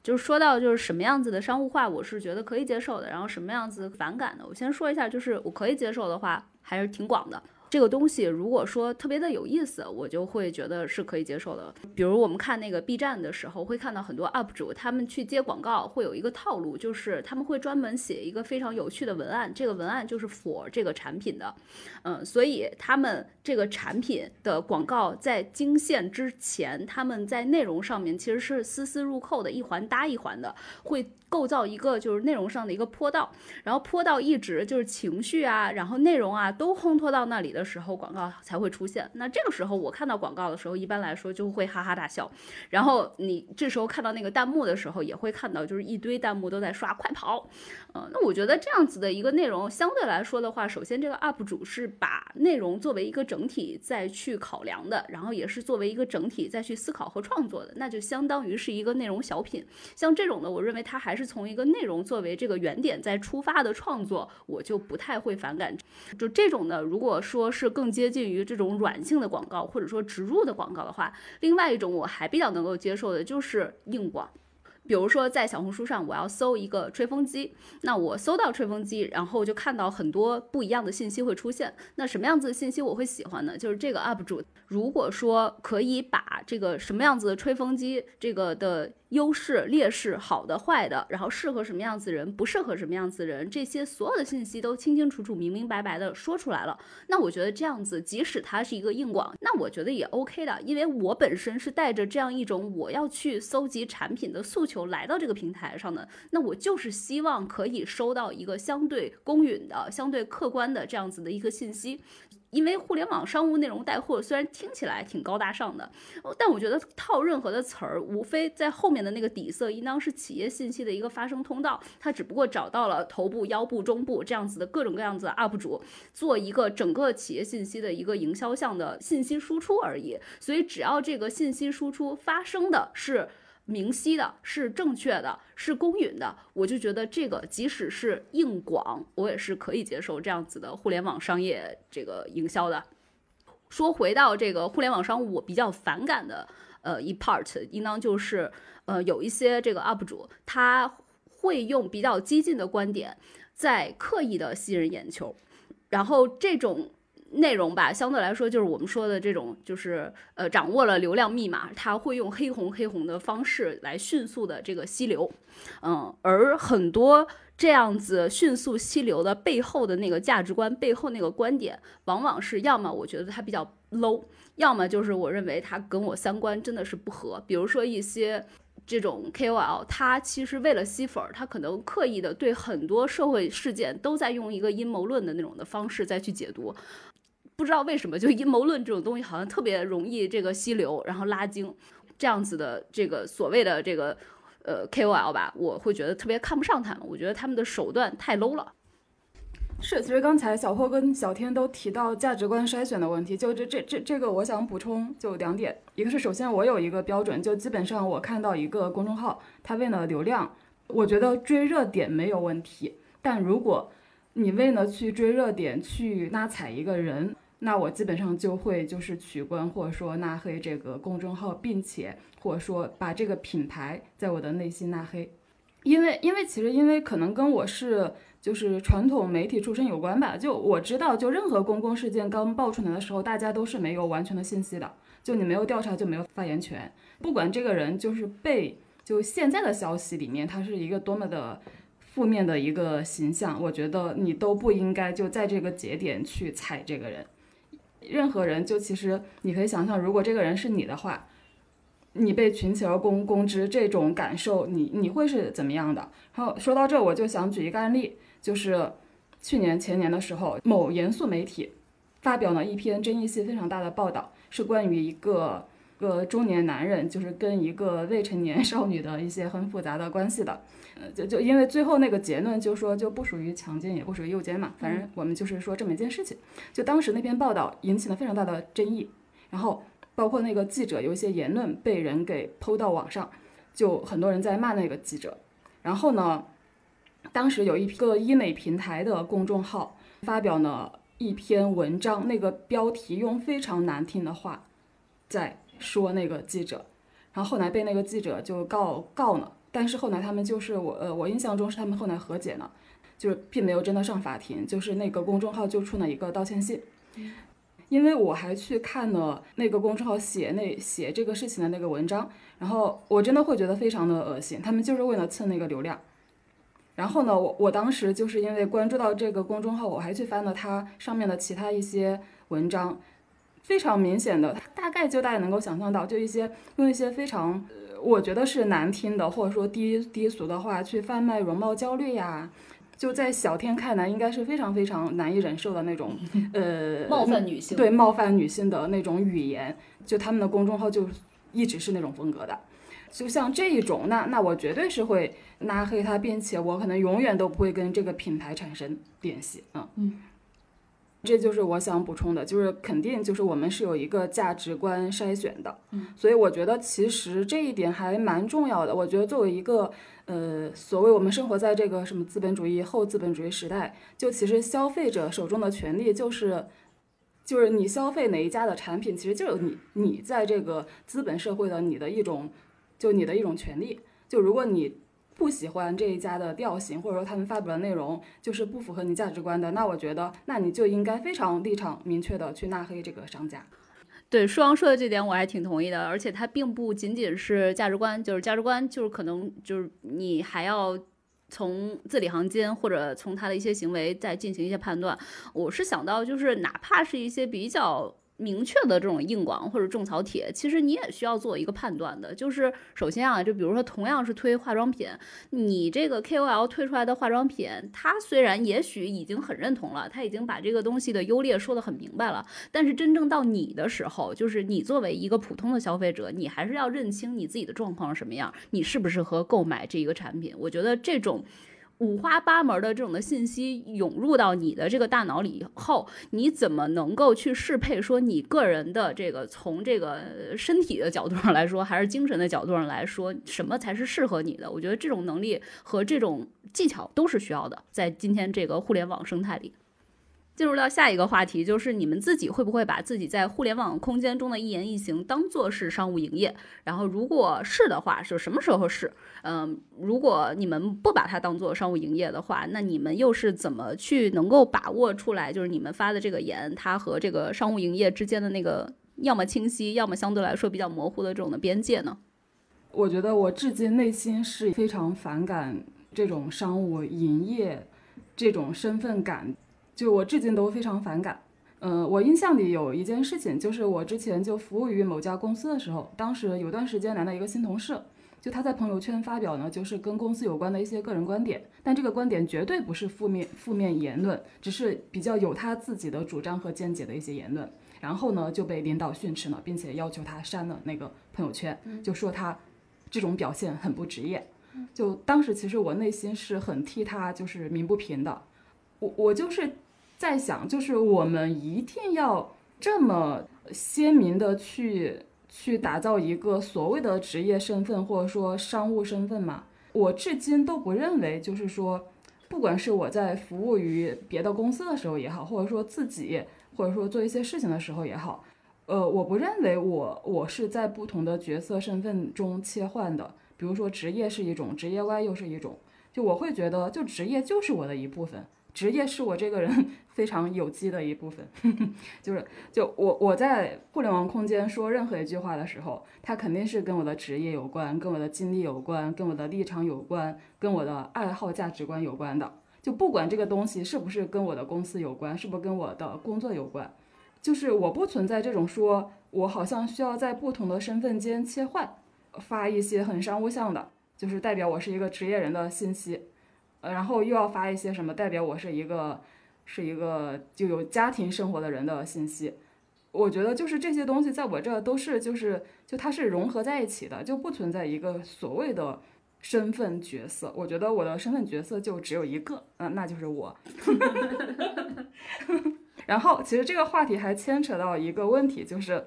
就是说到就是什么样子的商务化，我是觉得可以接受的，然后什么样子反感的，我先说一下，就是我可以接受的话，还是挺广的。这个东西如果说特别的有意思，我就会觉得是可以接受的。比如我们看那个 B 站的时候，会看到很多 UP 主，他们去接广告会有一个套路，就是他们会专门写一个非常有趣的文案，这个文案就是 for 这个产品的，嗯，所以他们这个产品的广告在惊现之前，他们在内容上面其实是丝丝入扣的，一环搭一环的，会。构造一个就是内容上的一个坡道，然后坡道一直就是情绪啊，然后内容啊都烘托到那里的的时候，广告才会出现。那这个时候我看到广告的时候，一般来说就会哈哈大笑。然后你这时候看到那个弹幕的时候，也会看到就是一堆弹幕都在刷快跑。嗯，那我觉得这样子的一个内容相对来说的话，首先这个 UP 主是把内容作为一个整体再去考量的，然后也是作为一个整体再去思考和创作的，那就相当于是一个内容小品。像这种的，我认为它还是。从一个内容作为这个原点在出发的创作，我就不太会反感。就这种的，如果说是更接近于这种软性的广告，或者说植入的广告的话，另外一种我还比较能够接受的就是硬广。比如说在小红书上，我要搜一个吹风机，那我搜到吹风机，然后就看到很多不一样的信息会出现。那什么样子的信息我会喜欢呢？就是这个 UP 主如果说可以把这个什么样子的吹风机这个的。优势、劣势、好的、坏的，然后适合什么样子人，不适合什么样子人，这些所有的信息都清清楚楚、明明白白的说出来了。那我觉得这样子，即使它是一个硬广，那我觉得也 OK 的，因为我本身是带着这样一种我要去搜集产品的诉求来到这个平台上的，那我就是希望可以收到一个相对公允的、相对客观的这样子的一个信息。因为互联网商务内容带货虽然听起来挺高大上的，但我觉得套任何的词儿，无非在后面的那个底色应当是企业信息的一个发声通道。它只不过找到了头部、腰部、中部这样子的各种各样子的 UP 主，做一个整个企业信息的一个营销项的信息输出而已。所以只要这个信息输出发生的是。明晰的是正确的，是公允的，我就觉得这个即使是硬广，我也是可以接受这样子的互联网商业这个营销的。说回到这个互联网商务，我比较反感的呃一 part，应当就是呃有一些这个 UP 主他会用比较激进的观点，在刻意的吸引人眼球。然后这种内容吧，相对来说就是我们说的这种，就是呃掌握了流量密码，它会用黑红黑红的方式来迅速的这个吸流，嗯，而很多这样子迅速吸流的背后的那个价值观背后那个观点，往往是要么我觉得它比较 low，要么就是我认为它跟我三观真的是不合，比如说一些。这种 KOL，他其实为了吸粉儿，他可能刻意的对很多社会事件都在用一个阴谋论的那种的方式再去解读。不知道为什么，就阴谋论这种东西好像特别容易这个吸流，然后拉精，这样子的这个所谓的这个呃 KOL 吧，我会觉得特别看不上他们，我觉得他们的手段太 low 了。是，其实刚才小霍跟小天都提到价值观筛选的问题，就这这这这个，我想补充就两点，一个是首先我有一个标准，就基本上我看到一个公众号，它为了流量，我觉得追热点没有问题，但如果你为了去追热点去拉踩一个人，那我基本上就会就是取关或者说拉黑这个公众号，并且或者说把这个品牌在我的内心拉黑，因为因为其实因为可能跟我是。就是传统媒体出身有关吧，就我知道，就任何公共事件刚爆出来的时候，大家都是没有完全的信息的，就你没有调查就没有发言权。不管这个人就是被就现在的消息里面，他是一个多么的负面的一个形象，我觉得你都不应该就在这个节点去踩这个人。任何人就其实你可以想象，如果这个人是你的话，你被群起而攻攻之这种感受，你你会是怎么样的？然后说到这，我就想举一个案例。就是去年前年的时候，某严肃媒体发表了一篇争议性非常大的报道，是关于一个个中年男人，就是跟一个未成年少女的一些很复杂的关系的。呃，就就因为最后那个结论就说就不属于强奸，也不属于诱奸嘛，反正我们就是说这么一件事情。就当时那篇报道引起了非常大的争议，然后包括那个记者有一些言论被人给抛到网上，就很多人在骂那个记者。然后呢？当时有一个医美平台的公众号发表了一篇文章，那个标题用非常难听的话在说那个记者，然后后来被那个记者就告告了，但是后来他们就是我呃我印象中是他们后来和解了，就是并没有真的上法庭，就是那个公众号就出了一个道歉信，因为我还去看了那个公众号写那写这个事情的那个文章，然后我真的会觉得非常的恶心，他们就是为了蹭那个流量。然后呢，我我当时就是因为关注到这个公众号，我还去翻了它上面的其他一些文章，非常明显的，大概就大家能够想象到，就一些用一些非常，我觉得是难听的或者说低低俗的话去贩卖容貌焦虑呀，就在小天看来应该是非常非常难以忍受的那种，呃，冒犯女性，对冒犯女性的那种语言，就他们的公众号就一直是那种风格的。就像这一种，那那我绝对是会拉黑他，并且我可能永远都不会跟这个品牌产生联系。嗯嗯，这就是我想补充的，就是肯定就是我们是有一个价值观筛选的。嗯，所以我觉得其实这一点还蛮重要的。我觉得作为一个呃，所谓我们生活在这个什么资本主义后资本主义时代，就其实消费者手中的权利就是就是你消费哪一家的产品，其实就是你你在这个资本社会的你的一种。就你的一种权利，就如果你不喜欢这一家的调性，或者说他们发表的内容就是不符合你价值观的，那我觉得，那你就应该非常立场明确的去拉黑这个商家。对，舒阳说的这点我还挺同意的，而且它并不仅仅是价值观，就是价值观，就是可能就是你还要从字里行间或者从他的一些行为再进行一些判断。我是想到，就是哪怕是一些比较。明确的这种硬广或者种草帖，其实你也需要做一个判断的。就是首先啊，就比如说同样是推化妆品，你这个 KOL 推出来的化妆品，他虽然也许已经很认同了，他已经把这个东西的优劣说得很明白了，但是真正到你的时候，就是你作为一个普通的消费者，你还是要认清你自己的状况是什么样，你适不适合购买这一个产品。我觉得这种。五花八门的这种的信息涌入到你的这个大脑里以后，你怎么能够去适配？说你个人的这个从这个身体的角度上来说，还是精神的角度上来说，什么才是适合你的？我觉得这种能力和这种技巧都是需要的，在今天这个互联网生态里。进入到下一个话题，就是你们自己会不会把自己在互联网空间中的一言一行当做是商务营业？然后，如果是的话，是什么时候是？嗯，如果你们不把它当做商务营业的话，那你们又是怎么去能够把握出来，就是你们发的这个言，它和这个商务营业之间的那个要么清晰，要么相对来说比较模糊的这种的边界呢？我觉得我至今内心是非常反感这种商务营业这种身份感。就我至今都非常反感。嗯，我印象里有一件事情，就是我之前就服务于某家公司的时候，当时有段时间来了一个新同事，就他在朋友圈发表呢，就是跟公司有关的一些个人观点，但这个观点绝对不是负面负面言论，只是比较有他自己的主张和见解的一些言论。然后呢，就被领导训斥了，并且要求他删了那个朋友圈，就说他这种表现很不职业。就当时其实我内心是很替他就是鸣不平的，我我就是。在想，就是我们一定要这么鲜明的去去打造一个所谓的职业身份，或者说商务身份吗？我至今都不认为，就是说，不管是我在服务于别的公司的时候也好，或者说自己，或者说做一些事情的时候也好，呃，我不认为我我是在不同的角色身份中切换的。比如说，职业是一种，职业外又是一种，就我会觉得，就职业就是我的一部分。职业是我这个人非常有机的一部分，就是就我我在互联网空间说任何一句话的时候，它肯定是跟我的职业有关，跟我的经历有关，跟我的立场有关，跟我的爱好价值观有关的。就不管这个东西是不是跟我的公司有关，是不是跟我的工作有关，就是我不存在这种说我好像需要在不同的身份间切换，发一些很商务向的，就是代表我是一个职业人的信息。呃，然后又要发一些什么代表我是一个，是一个就有家庭生活的人的信息，我觉得就是这些东西在我这都是就是就它是融合在一起的，就不存在一个所谓的身份角色。我觉得我的身份角色就只有一个，嗯，那就是我。然后其实这个话题还牵扯到一个问题，就是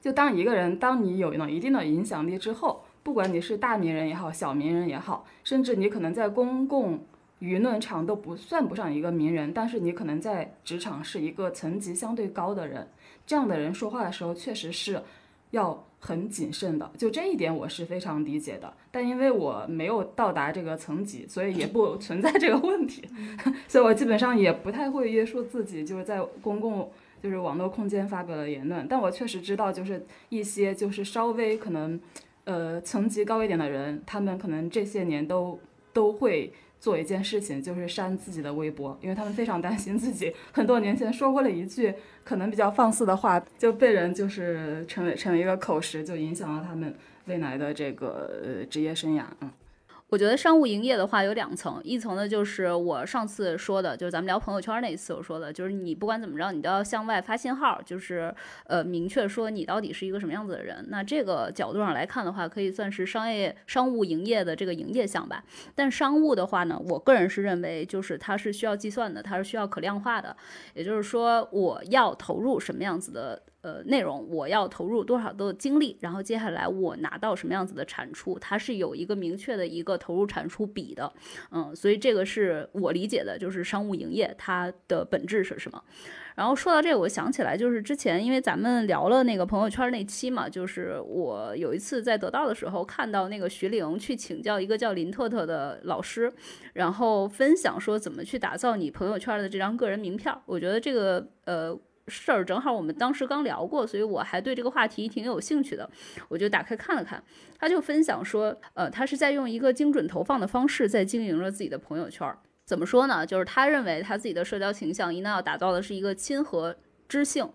就当一个人当你有了一定的影响力之后。不管你是大名人也好，小名人也好，甚至你可能在公共舆论场都不算不上一个名人，但是你可能在职场是一个层级相对高的人，这样的人说话的时候确实是要很谨慎的。就这一点我是非常理解的，但因为我没有到达这个层级，所以也不 存在这个问题，所以我基本上也不太会约束自己，就是在公共就是网络空间发表的言论。但我确实知道，就是一些就是稍微可能。呃，层级高一点的人，他们可能这些年都都会做一件事情，就是删自己的微博，因为他们非常担心自己很多年前说过了一句可能比较放肆的话，就被人就是成为成为一个口实，就影响了他们未来的这个职业生涯。嗯。我觉得商务营业的话有两层，一层呢就是我上次说的，就是咱们聊朋友圈那一次我说的，就是你不管怎么着，你都要向外发信号，就是呃明确说你到底是一个什么样子的人。那这个角度上来看的话，可以算是商业商务营业的这个营业项吧。但商务的话呢，我个人是认为就是它是需要计算的，它是需要可量化的，也就是说我要投入什么样子的。呃，内容我要投入多少的精力，然后接下来我拿到什么样子的产出，它是有一个明确的一个投入产出比的，嗯，所以这个是我理解的，就是商务营业它的本质是什么。然后说到这个，我想起来，就是之前因为咱们聊了那个朋友圈那期嘛，就是我有一次在得到的时候看到那个徐玲去请教一个叫林特特的老师，然后分享说怎么去打造你朋友圈的这张个人名片。我觉得这个呃。事儿正好我们当时刚聊过，所以我还对这个话题挺有兴趣的，我就打开看了看。他就分享说，呃，他是在用一个精准投放的方式在经营着自己的朋友圈。怎么说呢？就是他认为他自己的社交形象一定要打造的是一个亲和、知性，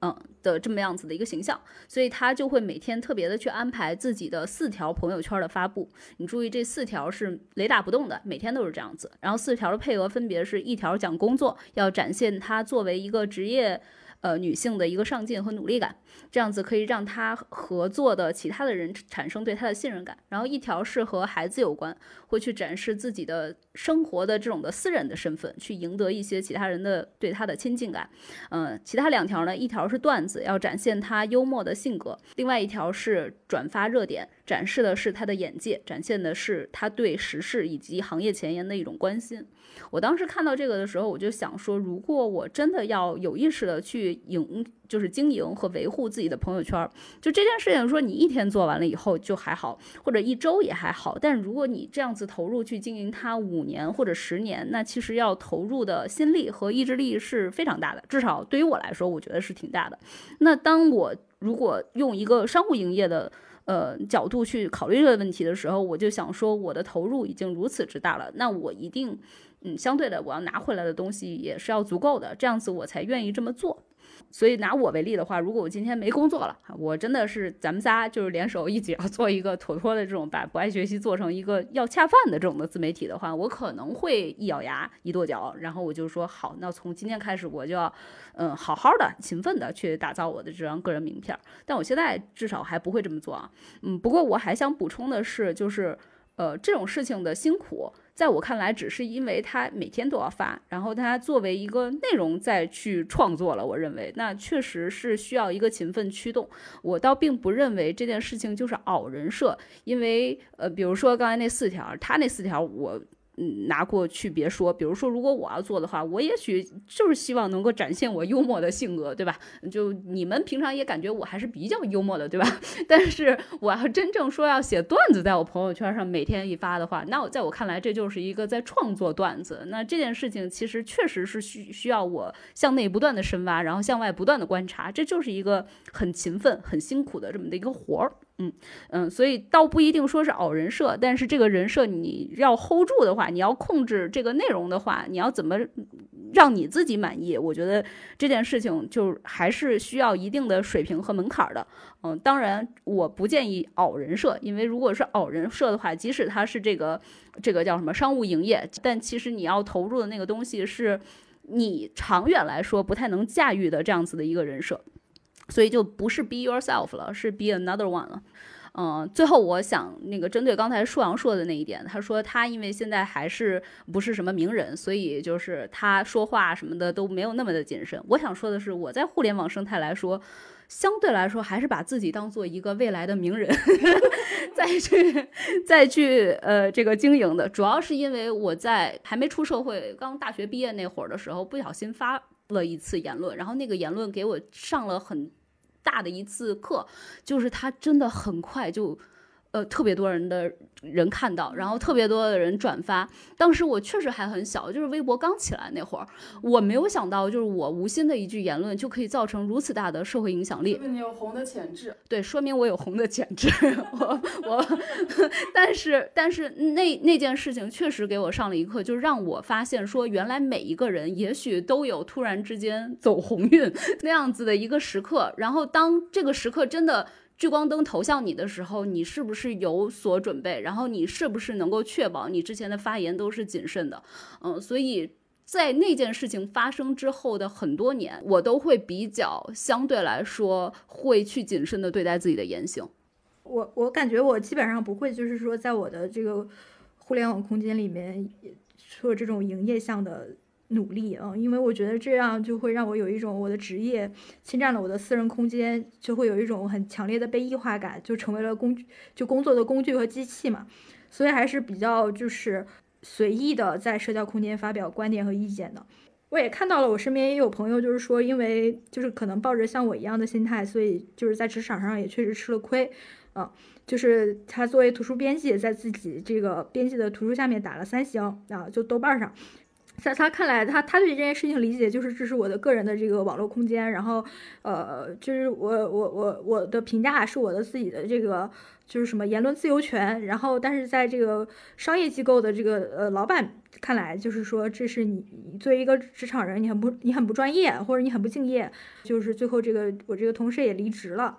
嗯的这么样子的一个形象，所以他就会每天特别的去安排自己的四条朋友圈的发布。你注意，这四条是雷打不动的，每天都是这样子。然后四条的配额分别是一条讲工作，要展现他作为一个职业。呃，女性的一个上进和努力感，这样子可以让她合作的其他的人产生对她的信任感。然后一条是和孩子有关，会去展示自己的生活的这种的私人的身份，去赢得一些其他人的对他的亲近感。嗯，其他两条呢，一条是段子，要展现他幽默的性格；另外一条是转发热点。展示的是他的眼界，展现的是他对时事以及行业前沿的一种关心。我当时看到这个的时候，我就想说，如果我真的要有意识的去营，就是经营和维护自己的朋友圈，就这件事情，说你一天做完了以后就还好，或者一周也还好，但如果你这样投入去经营它五年或者十年，那其实要投入的心力和意志力是非常大的，至少对于我来说，我觉得是挺大的。那当我如果用一个商务营业的呃角度去考虑这个问题的时候，我就想说，我的投入已经如此之大了，那我一定。嗯，相对的，我要拿回来的东西也是要足够的，这样子我才愿意这么做。所以拿我为例的话，如果我今天没工作了，我真的是咱们仨就是联手一起要做一个妥妥的这种把不爱学习做成一个要恰饭的这种的自媒体的话，我可能会一咬牙一跺脚，然后我就说好，那从今天开始我就要嗯好好的勤奋的去打造我的这张个人名片。但我现在至少还不会这么做啊。嗯，不过我还想补充的是，就是呃这种事情的辛苦。在我看来，只是因为他每天都要发，然后他作为一个内容再去创作了。我认为那确实是需要一个勤奋驱动。我倒并不认为这件事情就是熬人设，因为呃，比如说刚才那四条，他那四条我。嗯，拿过去别说。比如说，如果我要做的话，我也许就是希望能够展现我幽默的性格，对吧？就你们平常也感觉我还是比较幽默的，对吧？但是我要真正说要写段子，在我朋友圈上每天一发的话，那我在我看来，这就是一个在创作段子。那这件事情其实确实是需需要我向内不断的深挖，然后向外不断的观察，这就是一个很勤奋、很辛苦的这么的一个活儿。嗯嗯，所以倒不一定说是偶人设，但是这个人设你要 hold 住的话，你要控制这个内容的话，你要怎么让你自己满意？我觉得这件事情就还是需要一定的水平和门槛的。嗯，当然我不建议偶人设，因为如果是偶人设的话，即使它是这个这个叫什么商务营业，但其实你要投入的那个东西是你长远来说不太能驾驭的这样子的一个人设。所以就不是 be yourself 了，是 be another one 了。嗯，最后我想那个针对刚才舒阳说的那一点，他说他因为现在还是不是什么名人，所以就是他说话什么的都没有那么的谨慎。我想说的是，我在互联网生态来说，相对来说还是把自己当做一个未来的名人 再去再去呃这个经营的，主要是因为我在还没出社会，刚大学毕业那会儿的时候，不小心发了一次言论，然后那个言论给我上了很。大的一次课，就是他真的很快就。呃，特别多人的人看到，然后特别多的人转发。当时我确实还很小，就是微博刚起来那会儿，我没有想到，就是我无心的一句言论就可以造成如此大的社会影响力。说明你有红的潜质。对，说明我有红的潜质。我我，但是但是那那件事情确实给我上了一课，就让我发现说，原来每一个人也许都有突然之间走红运 那样子的一个时刻。然后当这个时刻真的。聚光灯投向你的时候，你是不是有所准备？然后你是不是能够确保你之前的发言都是谨慎的？嗯，所以在那件事情发生之后的很多年，我都会比较相对来说会去谨慎的对待自己的言行。我我感觉我基本上不会，就是说在我的这个互联网空间里面做这种营业项的。努力啊，因为我觉得这样就会让我有一种我的职业侵占了我的私人空间，就会有一种很强烈的被异化感，就成为了工具，就工作的工具和机器嘛。所以还是比较就是随意的在社交空间发表观点和意见的。我也看到了，我身边也有朋友就是说，因为就是可能抱着像我一样的心态，所以就是在职场上也确实吃了亏啊。就是他作为图书编辑，在自己这个编辑的图书下面打了三星啊，就豆瓣上。在他看来，他他对这件事情理解就是这是我的个人的这个网络空间，然后，呃，就是我我我我的评价是我的自己的这个就是什么言论自由权，然后但是在这个商业机构的这个呃老板看来，就是说这是你作为一个职场人，你很不你很不专业，或者你很不敬业，就是最后这个我这个同事也离职了。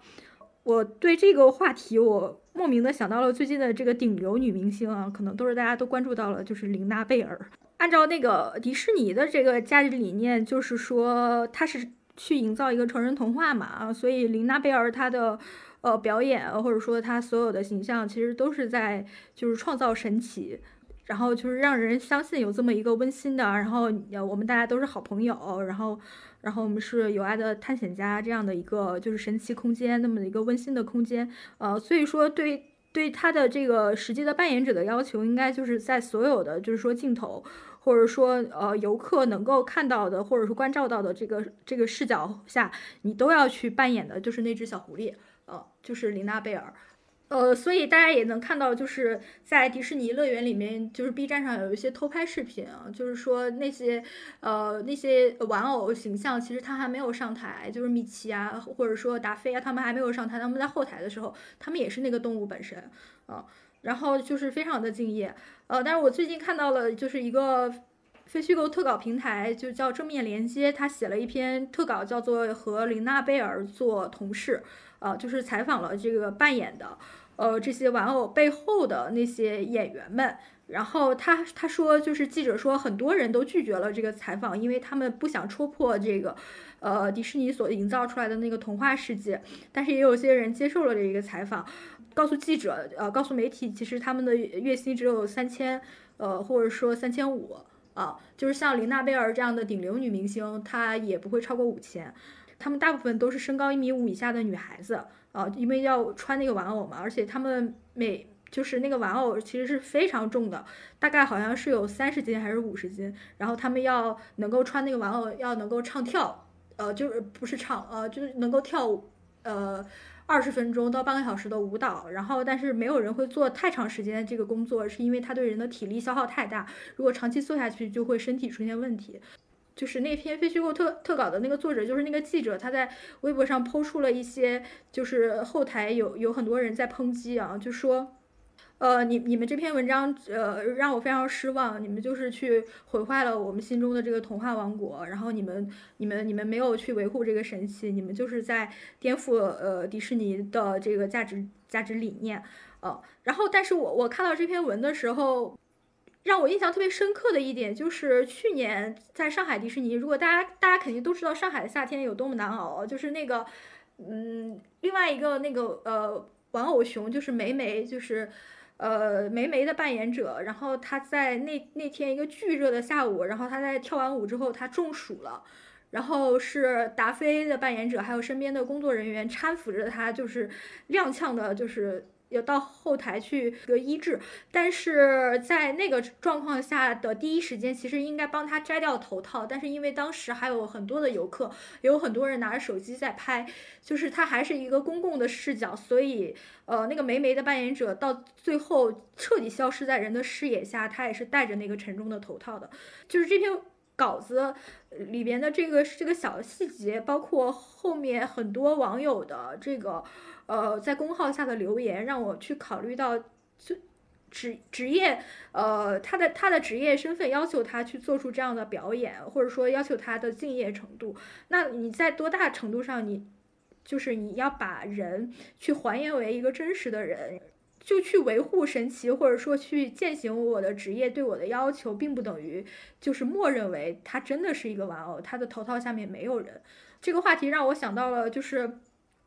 我对这个话题，我莫名的想到了最近的这个顶流女明星啊，可能都是大家都关注到了，就是琳娜贝尔。按照那个迪士尼的这个价值理念，就是说它是去营造一个成人童话嘛啊，所以琳娜贝尔她的呃表演或者说她所有的形象，其实都是在就是创造神奇，然后就是让人相信有这么一个温馨的，然后我们大家都是好朋友，然后然后我们是有爱的探险家这样的一个就是神奇空间，那么一个温馨的空间，呃，所以说对。对他的这个实际的扮演者的要求，应该就是在所有的就是说镜头，或者说呃游客能够看到的，或者说关照到的这个这个视角下，你都要去扮演的就是那只小狐狸，呃，就是琳娜贝尔。呃，所以大家也能看到，就是在迪士尼乐园里面，就是 B 站上有一些偷拍视频啊，就是说那些呃那些玩偶形象，其实他还没有上台，就是米奇啊，或者说达菲啊，他们还没有上台，他们在后台的时候，他们也是那个动物本身啊，然后就是非常的敬业。呃，但是我最近看到了，就是一个非虚构特稿平台，就叫正面连接，他写了一篇特稿，叫做《和琳娜贝尔做同事》，呃，就是采访了这个扮演的。呃，这些玩偶背后的那些演员们，然后他他说，就是记者说，很多人都拒绝了这个采访，因为他们不想戳破这个，呃，迪士尼所营造出来的那个童话世界。但是也有些人接受了这一个采访，告诉记者，呃，告诉媒体，其实他们的月薪只有三千，呃，或者说三千五啊，就是像琳娜贝尔这样的顶流女明星，她也不会超过五千。他们大部分都是身高一米五以下的女孩子。啊，因为要穿那个玩偶嘛，而且他们每就是那个玩偶其实是非常重的，大概好像是有三十斤还是五十斤。然后他们要能够穿那个玩偶，要能够唱跳，呃，就是不是唱，呃，就是能够跳舞，呃，二十分钟到半个小时的舞蹈。然后，但是没有人会做太长时间这个工作，是因为他对人的体力消耗太大，如果长期做下去，就会身体出现问题。就是那篇非虚构特特稿的那个作者，就是那个记者，他在微博上抛出了一些，就是后台有有很多人在抨击啊，就说，呃，你你们这篇文章，呃，让我非常失望，你们就是去毁坏了我们心中的这个童话王国，然后你们你们你们没有去维护这个神奇，你们就是在颠覆呃迪士尼的这个价值价值理念，呃，然后但是我我看到这篇文的时候。让我印象特别深刻的一点就是去年在上海迪士尼，如果大家大家肯定都知道上海的夏天有多么难熬，就是那个，嗯，另外一个那个呃玩偶熊就是梅梅，就是呃梅梅的扮演者，然后他在那那天一个巨热的下午，然后他在跳完舞之后他中暑了，然后是达菲的扮演者还有身边的工作人员搀扶着他，就是踉跄的，就是。要到后台去个医治，但是在那个状况下的第一时间，其实应该帮他摘掉头套，但是因为当时还有很多的游客，有很多人拿着手机在拍，就是他还是一个公共的视角，所以呃，那个梅梅的扮演者到最后彻底消失在人的视野下，他也是戴着那个沉重的头套的。就是这篇稿子里边的这个这个小细节，包括后面很多网友的这个。呃，在公号下的留言让我去考虑到，就职职业，呃，他的他的职业身份要求他去做出这样的表演，或者说要求他的敬业程度。那你在多大程度上，你就是你要把人去还原为一个真实的人，就去维护神奇，或者说去践行我的职业对我的要求，并不等于就是默认为他真的是一个玩偶，他的头套下面没有人。这个话题让我想到了，就是。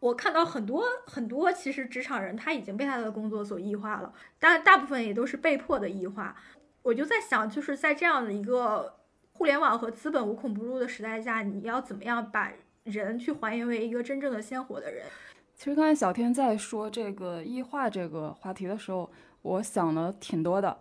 我看到很多很多，其实职场人他已经被他的工作所异化了，但大部分也都是被迫的异化。我就在想，就是在这样的一个互联网和资本无孔不入的时代下，你要怎么样把人去还原为一个真正的鲜活的人？其实刚才小天在说这个异化这个话题的时候，我想了挺多的。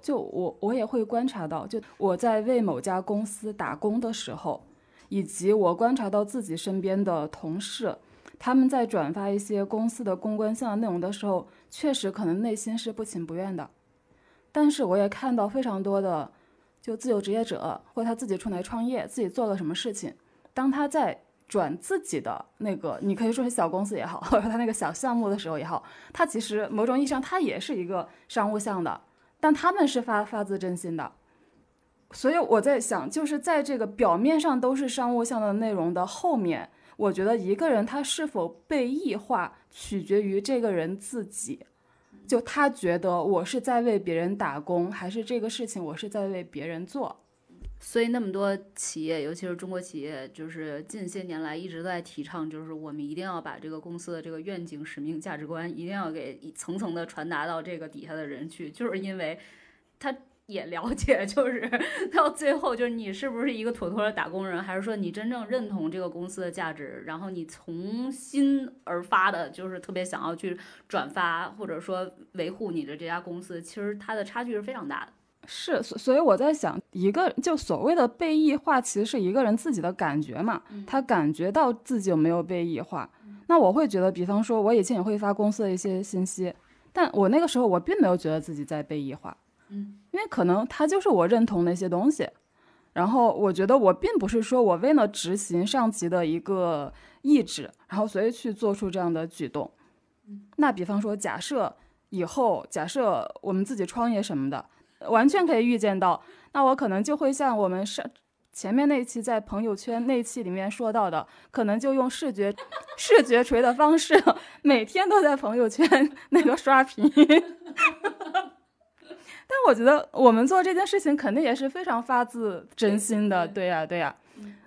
就我我也会观察到，就我在为某家公司打工的时候，以及我观察到自己身边的同事。他们在转发一些公司的公关项的内容的时候，确实可能内心是不情不愿的。但是我也看到非常多的，就自由职业者或他自己出来创业，自己做了什么事情，当他在转自己的那个，你可以说是小公司也好，或者他那个小项目的时候也好，他其实某种意义上他也是一个商务项的，但他们是发发自真心的。所以我在想，就是在这个表面上都是商务项的内容的后面。我觉得一个人他是否被异化，取决于这个人自己。就他觉得我是在为别人打工，还是这个事情我是在为别人做。所以那么多企业，尤其是中国企业，就是近些年来一直在提倡，就是我们一定要把这个公司的这个愿景、使命、价值观，一定要给层层的传达到这个底下的人去，就是因为他。也了解，就是到最后，就是你是不是一个妥妥的打工人，还是说你真正认同这个公司的价值，然后你从心而发的，就是特别想要去转发或者说维护你的这家公司，其实它的差距是非常大的。是，所所以我在想，一个就所谓的被异化，其实是一个人自己的感觉嘛，他感觉到自己有没有被异化。那我会觉得，比方说，我以前也会发公司的一些信息，但我那个时候我并没有觉得自己在被异化。嗯，因为可能它就是我认同的一些东西，然后我觉得我并不是说我为了执行上级的一个意志，然后所以去做出这样的举动。那比方说，假设以后假设我们自己创业什么的，完全可以预见到，那我可能就会像我们上前面那期在朋友圈那期里面说到的，可能就用视觉视觉锤的方式，每天都在朋友圈 那个刷屏。但我觉得我们做这件事情肯定也是非常发自真心的，对。呀，对呀，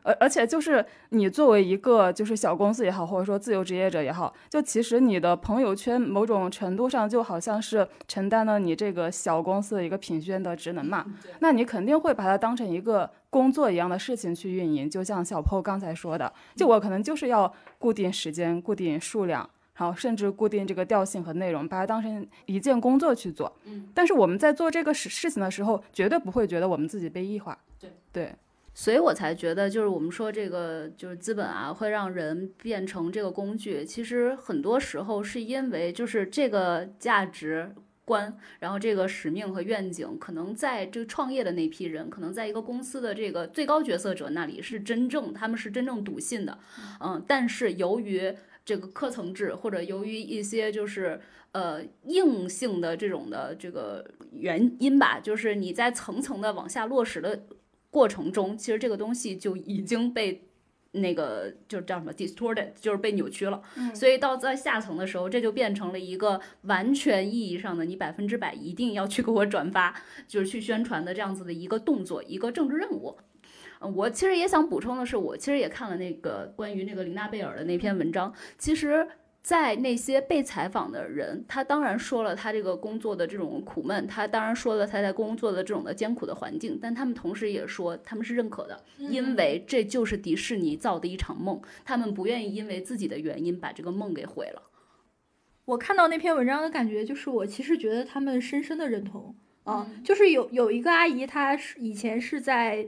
而而且就是你作为一个就是小公司也好，或者说自由职业者也好，就其实你的朋友圈某种程度上就好像是承担了你这个小公司的一个品宣的职能嘛，那你肯定会把它当成一个工作一样的事情去运营，就像小 PO 刚才说的，就我可能就是要固定时间、固定数量。然后甚至固定这个调性和内容，把它当成一件工作去做。嗯，但是我们在做这个事事情的时候，绝对不会觉得我们自己被异化。对对，所以我才觉得，就是我们说这个就是资本啊，会让人变成这个工具。其实很多时候是因为就是这个价值观，然后这个使命和愿景，可能在这个创业的那批人，可能在一个公司的这个最高决策者那里是真正他们是真正笃信的。嗯，但是由于这个科层制，或者由于一些就是呃硬性的这种的这个原因吧，就是你在层层的往下落实的过程中，其实这个东西就已经被那个就是叫什么 distorted，就是被扭曲了。所以到在下层的时候，这就变成了一个完全意义上的你百分之百一定要去给我转发，就是去宣传的这样子的一个动作，一个政治任务。我其实也想补充的是，我其实也看了那个关于那个琳娜贝尔的那篇文章。其实，在那些被采访的人，他当然说了他这个工作的这种苦闷，他当然说了他在工作的这种的艰苦的环境，但他们同时也说他们是认可的，因为这就是迪士尼造的一场梦，他们不愿意因为自己的原因把这个梦给毁了。我看到那篇文章的感觉就是，我其实觉得他们深深的认同啊，就是有有一个阿姨，她是以前是在。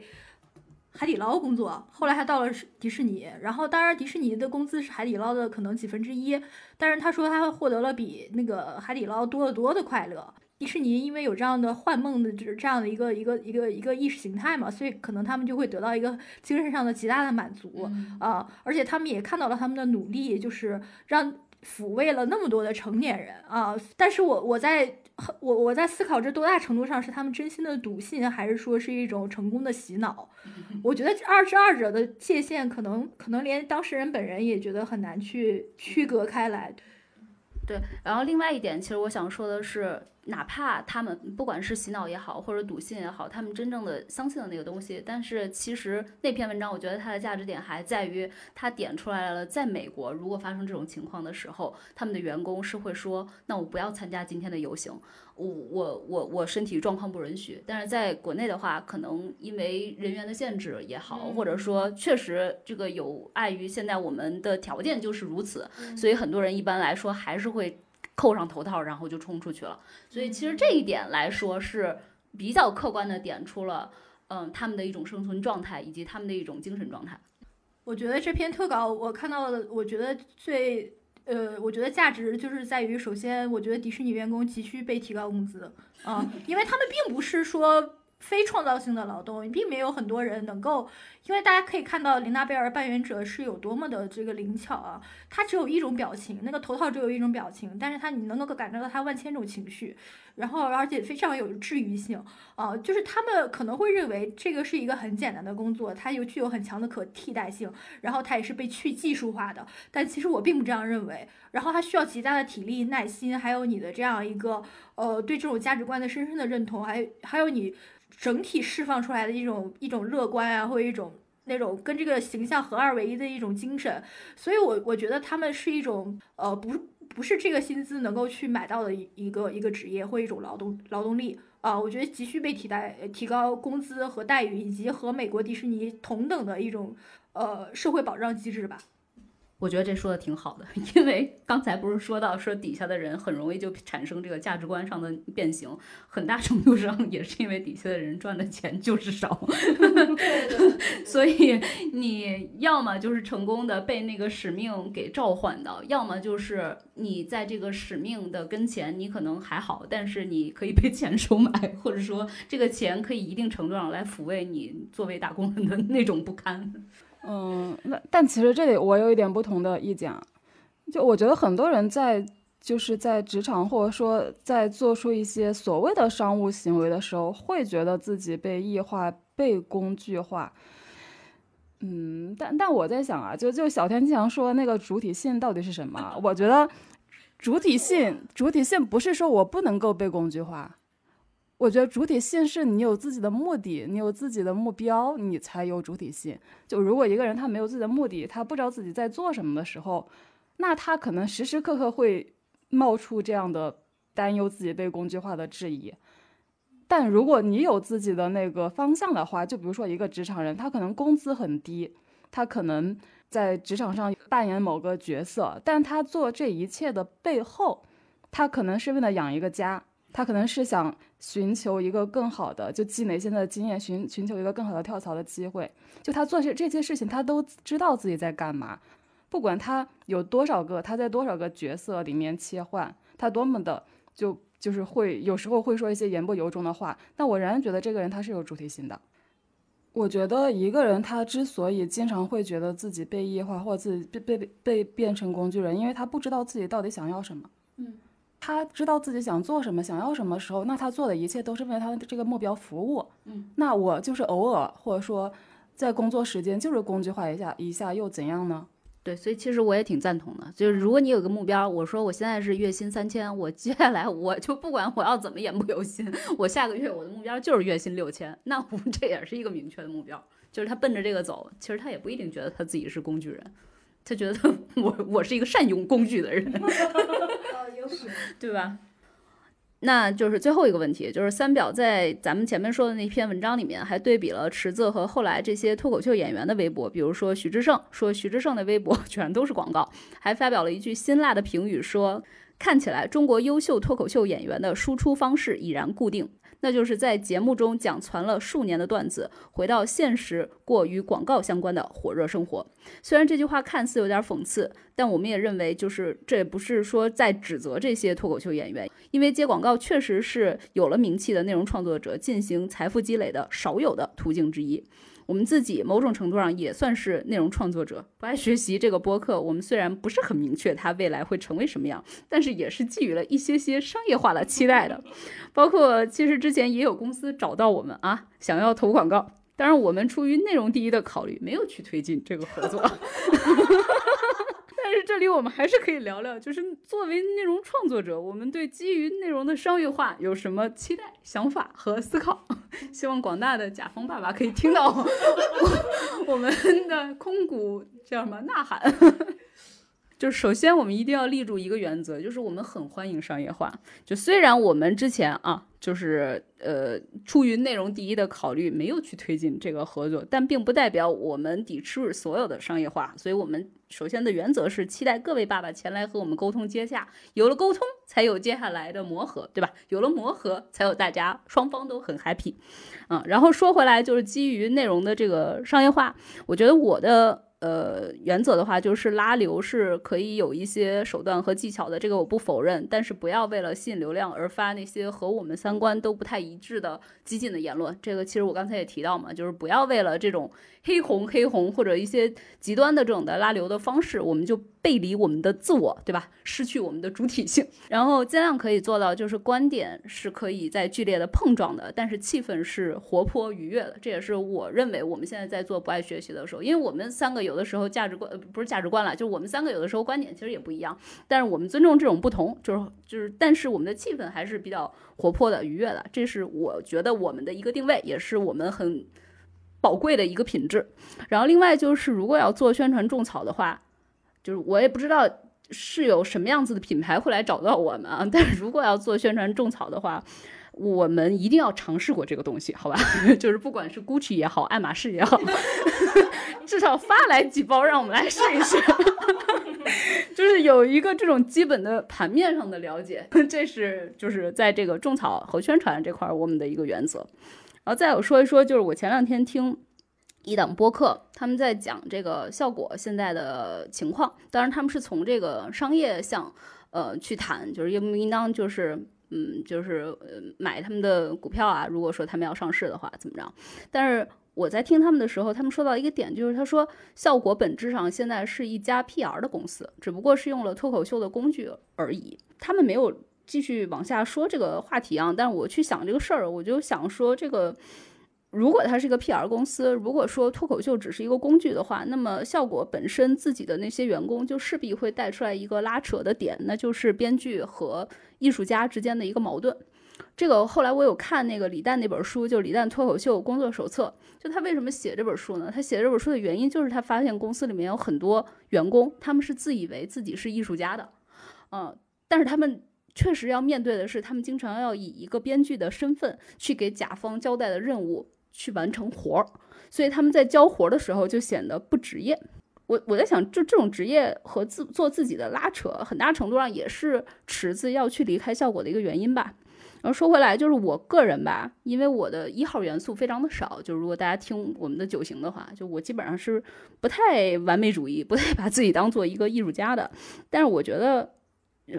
海底捞工作，后来还到了迪士尼，然后当然迪士尼的工资是海底捞的可能几分之一，但是他说他获得了比那个海底捞多得多的快乐。迪士尼因为有这样的幻梦的，就是这样的一个一个一个一个意识形态嘛，所以可能他们就会得到一个精神上的极大的满足啊，而且他们也看到了他们的努力，就是让抚慰了那么多的成年人啊。但是我我在。我我在思考这多大程度上是他们真心的笃信，还是说是一种成功的洗脑？我觉得二之二者的界限，可能可能连当事人本人也觉得很难去区隔开来。对，然后另外一点，其实我想说的是。哪怕他们不管是洗脑也好，或者笃信也好，他们真正的相信的那个东西，但是其实那篇文章，我觉得它的价值点还在于，它点出来了，在美国如果发生这种情况的时候，他们的员工是会说，那我不要参加今天的游行，我我我我身体状况不允许。但是在国内的话，可能因为人员的限制也好，或者说确实这个有碍于现在我们的条件就是如此，所以很多人一般来说还是会。扣上头套，然后就冲出去了。所以其实这一点来说是比较客观的点出了，嗯，他们的一种生存状态以及他们的一种精神状态。我觉得这篇特稿我看到的，我觉得最呃，我觉得价值就是在于，首先我觉得迪士尼员工急需被提高工资啊，因为他们并不是说。非创造性的劳动，并没有很多人能够，因为大家可以看到琳娜贝尔扮演者是有多么的这个灵巧啊，她只有一种表情，那个头套只有一种表情，但是她你能够感受到她万千种情绪，然后而且非常有治愈性啊，就是他们可能会认为这个是一个很简单的工作，它又具有很强的可替代性，然后它也是被去技术化的，但其实我并不这样认为，然后它需要极大的体力、耐心，还有你的这样一个呃对这种价值观的深深的认同，还还有你。整体释放出来的一种一种乐观啊，或者一种那种跟这个形象合二为一的一种精神，所以我我觉得他们是一种呃不不是这个薪资能够去买到的一一个一个职业或一种劳动劳动力啊、我觉得急需被替代，提高工资和待遇，以及和美国迪士尼同等的一种呃社会保障机制吧。我觉得这说的挺好的，因为刚才不是说到说底下的人很容易就产生这个价值观上的变形，很大程度上也是因为底下的人赚的钱就是少，所以你要么就是成功的被那个使命给召唤到，要么就是你在这个使命的跟前，你可能还好，但是你可以被钱收买，或者说这个钱可以一定程度上来抚慰你作为打工人的那种不堪。嗯，那但其实这里我有一点不同的意见啊，就我觉得很多人在就是在职场或者说在做出一些所谓的商务行为的时候，会觉得自己被异化、被工具化。嗯，但但我在想啊，就就小天强说那个主体性到底是什么？我觉得主体性，主体性不是说我不能够被工具化。我觉得主体性是你有自己的目的，你有自己的目标，你才有主体性。就如果一个人他没有自己的目的，他不知道自己在做什么的时候，那他可能时时刻刻会冒出这样的担忧自己被工具化的质疑。但如果你有自己的那个方向的话，就比如说一个职场人，他可能工资很低，他可能在职场上扮演某个角色，但他做这一切的背后，他可能是为了养一个家。他可能是想寻求一个更好的，就积累现在的经验，寻寻求一个更好的跳槽的机会。就他做这这些事情，他都知道自己在干嘛。不管他有多少个，他在多少个角色里面切换，他多么的就就是会有时候会说一些言不由衷的话，但我仍然觉得这个人他是有主体性的。我觉得一个人他之所以经常会觉得自己被异化，或者自己被被被变成工具人，因为他不知道自己到底想要什么。嗯。他知道自己想做什么、想要什么时候，那他做的一切都是为他的这个目标服务。嗯，那我就是偶尔或者说在工作时间就是工具化一下一下又怎样呢？对，所以其实我也挺赞同的。就是如果你有个目标，我说我现在是月薪三千，我接下来我就不管我要怎么言不由心，我下个月我的目标就是月薪六千，那我们这也是一个明确的目标，就是他奔着这个走，其实他也不一定觉得他自己是工具人。他觉得 我我是一个善用工具的人，对吧？那就是最后一个问题，就是三表在咱们前面说的那篇文章里面，还对比了池子和后来这些脱口秀演员的微博，比如说徐志胜，说徐志胜的微博 全都是广告，还发表了一句辛辣的评语，说看起来中国优秀脱口秀演员的输出方式已然固定。那就是在节目中讲传了数年的段子，回到现实过与广告相关的火热生活。虽然这句话看似有点讽刺，但我们也认为，就是这也不是说在指责这些脱口秀演员，因为接广告确实是有了名气的内容创作者进行财富积累的少有的途径之一。我们自己某种程度上也算是内容创作者。不爱学习这个播客，我们虽然不是很明确它未来会成为什么样，但是也是寄予了一些些商业化的期待的。包括其实之前也有公司找到我们啊，想要投广告，当然我们出于内容第一的考虑，没有去推进这个合作。但是这里我们还是可以聊聊，就是作为内容创作者，我们对基于内容的商业化有什么期待、想法和思考？希望广大的甲方爸爸可以听到 我我们的空谷叫什么呐喊。就首先，我们一定要立住一个原则，就是我们很欢迎商业化。就虽然我们之前啊，就是呃，出于内容第一的考虑，没有去推进这个合作，但并不代表我们抵制所有的商业化。所以，我们首先的原则是期待各位爸爸前来和我们沟通接洽，有了沟通，才有接下来的磨合，对吧？有了磨合，才有大家双方都很 happy。嗯，然后说回来，就是基于内容的这个商业化，我觉得我的。呃，原则的话就是拉流是可以有一些手段和技巧的，这个我不否认，但是不要为了吸引流量而发那些和我们三观都不太一致的激进的言论。这个其实我刚才也提到嘛，就是不要为了这种黑红黑红或者一些极端的这种的拉流的方式，我们就背离我们的自我，对吧？失去我们的主体性，然后尽量可以做到就是观点是可以在剧烈的碰撞的，但是气氛是活泼愉悦的。这也是我认为我们现在在做不爱学习的时候，因为我们三个有的时候价值观呃不是价值观了，就我们三个有的时候观点其实也不一样，但是我们尊重这种不同，就是就是，但是我们的气氛还是比较活泼的、愉悦的，这是我觉得我们的一个定位，也是我们很宝贵的一个品质。然后另外就是，如果要做宣传种草的话，就是我也不知道是有什么样子的品牌会来找到我们啊。但是如果要做宣传种草的话，我们一定要尝试过这个东西，好吧？就是不管是 GUCCI 也好，爱马仕也好，至少发来几包让我们来试一试。就是有一个这种基本的盘面上的了解，这是就是在这个种草和宣传这块儿我们的一个原则。然后再有说一说，就是我前两天听一档播客，他们在讲这个效果现在的情况，当然他们是从这个商业项呃去谈，就是应不应当就是嗯就是呃买他们的股票啊，如果说他们要上市的话怎么着？但是我在听他们的时候，他们说到一个点，就是他说效果本质上现在是一家 PR 的公司，只不过是用了脱口秀的工具而已。他们没有继续往下说这个话题啊，但是我去想这个事儿，我就想说这个。如果它是一个 PR 公司，如果说脱口秀只是一个工具的话，那么效果本身自己的那些员工就势必会带出来一个拉扯的点，那就是编剧和艺术家之间的一个矛盾。这个后来我有看那个李诞那本书，就《李诞脱口秀工作手册》。就他为什么写这本书呢？他写这本书的原因就是他发现公司里面有很多员工，他们是自以为自己是艺术家的，嗯，但是他们确实要面对的是，他们经常要以一个编剧的身份去给甲方交代的任务去完成活儿，所以他们在交活儿的时候就显得不职业。我我在想，就这种职业和自做自己的拉扯，很大程度上也是池子要去离开效果的一个原因吧。然后说回来，就是我个人吧，因为我的一号元素非常的少，就是如果大家听我们的九型的话，就我基本上是不太完美主义，不太把自己当做一个艺术家的。但是我觉得，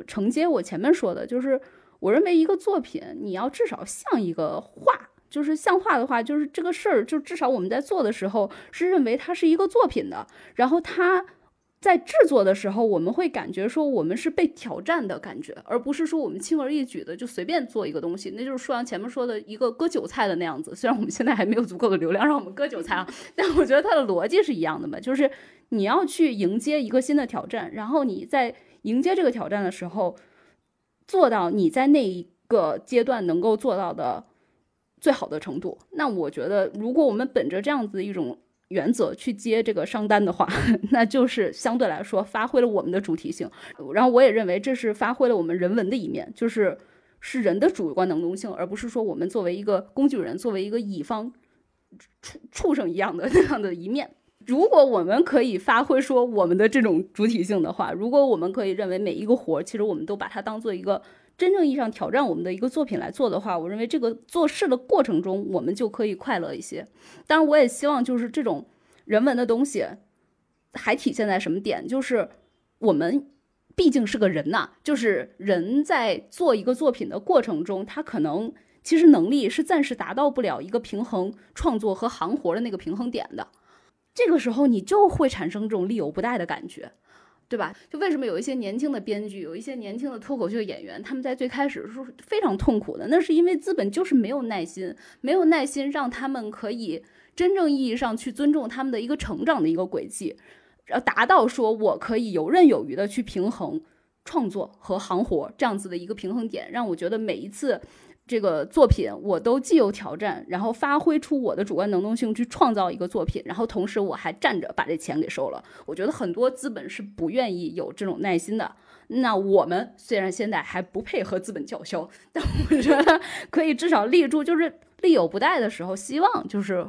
承接我前面说的，就是我认为一个作品，你要至少像一个画，就是像画的话，就是这个事儿，就至少我们在做的时候是认为它是一个作品的，然后它。在制作的时候，我们会感觉说我们是被挑战的感觉，而不是说我们轻而易举的就随便做一个东西。那就是说像前面说的一个割韭菜的那样子。虽然我们现在还没有足够的流量让我们割韭菜啊，但我觉得它的逻辑是一样的嘛，就是你要去迎接一个新的挑战，然后你在迎接这个挑战的时候，做到你在那一个阶段能够做到的最好的程度。那我觉得，如果我们本着这样子一种。原则去接这个商单的话，那就是相对来说发挥了我们的主体性。然后我也认为这是发挥了我们人文的一面，就是是人的主观能动性，而不是说我们作为一个工具人，作为一个乙方畜畜生一样的 那样的一面。如果我们可以发挥说我们的这种主体性的话，如果我们可以认为每一个活，其实我们都把它当做一个。真正意义上挑战我们的一个作品来做的话，我认为这个做事的过程中，我们就可以快乐一些。当然，我也希望就是这种人文的东西，还体现在什么点？就是我们毕竟是个人呐，就是人在做一个作品的过程中，他可能其实能力是暂时达到不了一个平衡创作和行活的那个平衡点的。这个时候，你就会产生这种力有不逮的感觉。对吧？就为什么有一些年轻的编剧，有一些年轻的脱口秀演员，他们在最开始是非常痛苦的。那是因为资本就是没有耐心，没有耐心让他们可以真正意义上去尊重他们的一个成长的一个轨迹，要达到说我可以游刃有余的去平衡创作和行活这样子的一个平衡点，让我觉得每一次。这个作品我都既有挑战，然后发挥出我的主观能动性去创造一个作品，然后同时我还站着把这钱给收了。我觉得很多资本是不愿意有这种耐心的。那我们虽然现在还不配合资本叫嚣，但我觉得可以至少立住，就是力有不逮的时候，希望就是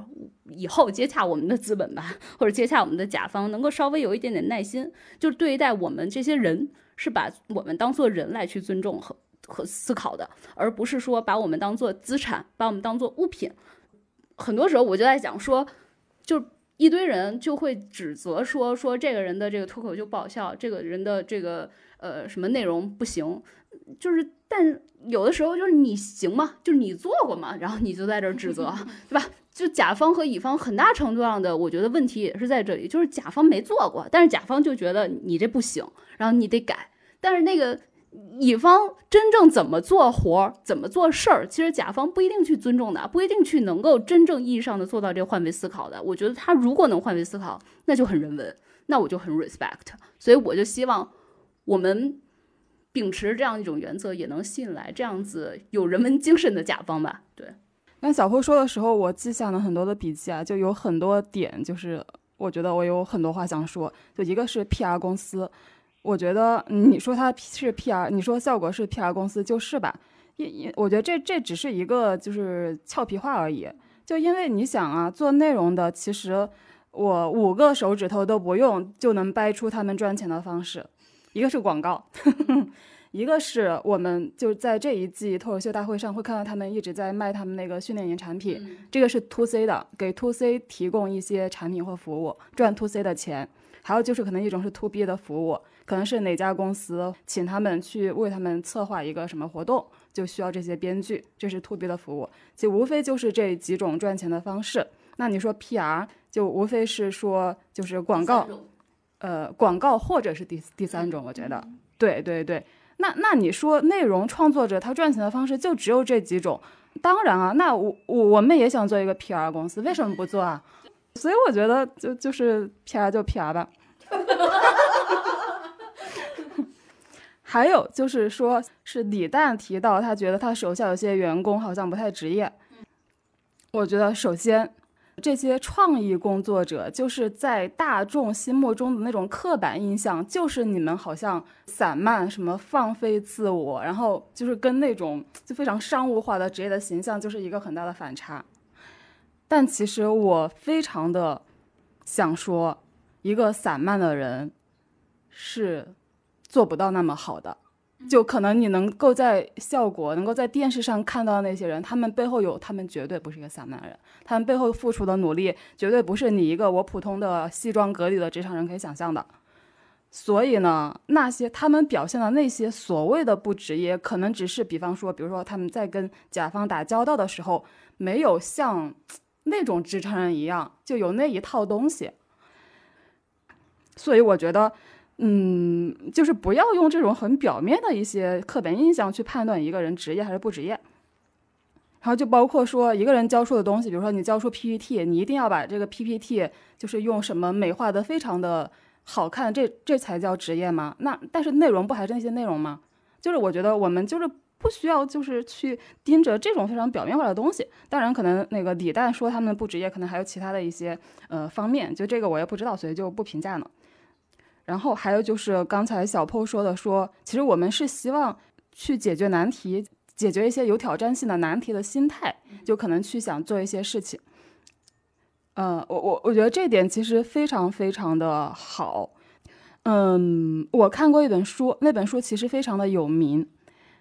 以后接洽我们的资本吧，或者接洽我们的甲方，能够稍微有一点点耐心，就对待我们这些人，是把我们当做人来去尊重和。和思考的，而不是说把我们当做资产，把我们当做物品。很多时候我就在讲说，就一堆人就会指责说说这个人的这个脱口秀不好笑，这个人的这个呃什么内容不行。就是，但有的时候就是你行吗？就是你做过吗？然后你就在这指责，对吧？就甲方和乙方很大程度上的，我觉得问题也是在这里，就是甲方没做过，但是甲方就觉得你这不行，然后你得改。但是那个。乙方真正怎么做活儿，怎么做事儿，其实甲方不一定去尊重的，不一定去能够真正意义上的做到这换位思考的。我觉得他如果能换位思考，那就很人文，那我就很 respect。所以我就希望我们秉持这样一种原则，也能吸引来这样子有人文精神的甲方吧。对，那小辉说的时候，我记下了很多的笔记啊，就有很多点，就是我觉得我有很多话想说。就一个是 PR 公司，我觉得你说它是 PR，你说效果是 PR 公司就是吧？因因我觉得这这只是一个就是俏皮话而已。就因为你想啊，做内容的其实我五个手指头都不用就能掰出他们赚钱的方式，一个是广告。一个是我们就在这一季脱口秀大会上会看到他们一直在卖他们那个训练营产品，这个是 to C 的，给 to C 提供一些产品或服务，赚 to C 的钱。还有就是可能一种是 to B 的服务，可能是哪家公司请他们去为他们策划一个什么活动，就需要这些编剧，这是 to B 的服务。其实无非就是这几种赚钱的方式。那你说 PR 就无非是说就是广告，呃，广告或者是第第三种，我觉得，对对对。那那你说内容创作者他赚钱的方式就只有这几种？当然啊，那我我我们也想做一个 PR 公司，为什么不做啊？所以我觉得就就是 PR 就 PR 吧。还有就是说，是李诞提到他觉得他手下有些员工好像不太职业。我觉得首先。这些创意工作者，就是在大众心目中的那种刻板印象，就是你们好像散漫，什么放飞自我，然后就是跟那种就非常商务化的职业的形象，就是一个很大的反差。但其实我非常的想说，一个散漫的人是做不到那么好的。就可能你能够在效果，能够在电视上看到那些人，他们背后有，他们绝对不是一个散漫人，他们背后付出的努力，绝对不是你一个我普通的西装革履的职场人可以想象的。所以呢，那些他们表现的那些所谓的不职业，可能只是，比方说，比如说他们在跟甲方打交道的时候，没有像那种职场人一样，就有那一套东西。所以我觉得。嗯，就是不要用这种很表面的一些刻板印象去判断一个人职业还是不职业。然后就包括说一个人教出的东西，比如说你教出 PPT，你一定要把这个 PPT 就是用什么美化的非常的好看，这这才叫职业吗？那但是内容不还是那些内容吗？就是我觉得我们就是不需要就是去盯着这种非常表面化的东西。当然，可能那个李诞说他们不职业，可能还有其他的一些呃方面，就这个我也不知道，所以就不评价了。然后还有就是刚才小 PO 说的，说其实我们是希望去解决难题，解决一些有挑战性的难题的心态，就可能去想做一些事情。嗯，我我我觉得这点其实非常非常的好。嗯，我看过一本书，那本书其实非常的有名，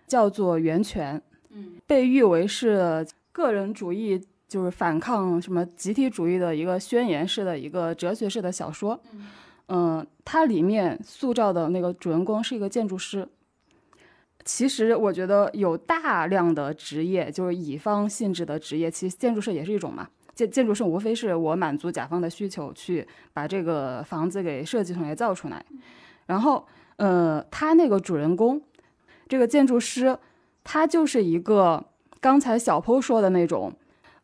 叫做《源泉》，嗯，被誉为是个人主义就是反抗什么集体主义的一个宣言式的一个哲学式的小说。嗯，它里面塑造的那个主人公是一个建筑师。其实我觉得有大量的职业，就是乙方性质的职业，其实建筑师也是一种嘛。建建筑师无非是我满足甲方的需求，去把这个房子给设计出来、造出来。然后，呃，他那个主人公，这个建筑师，他就是一个刚才小坡说的那种。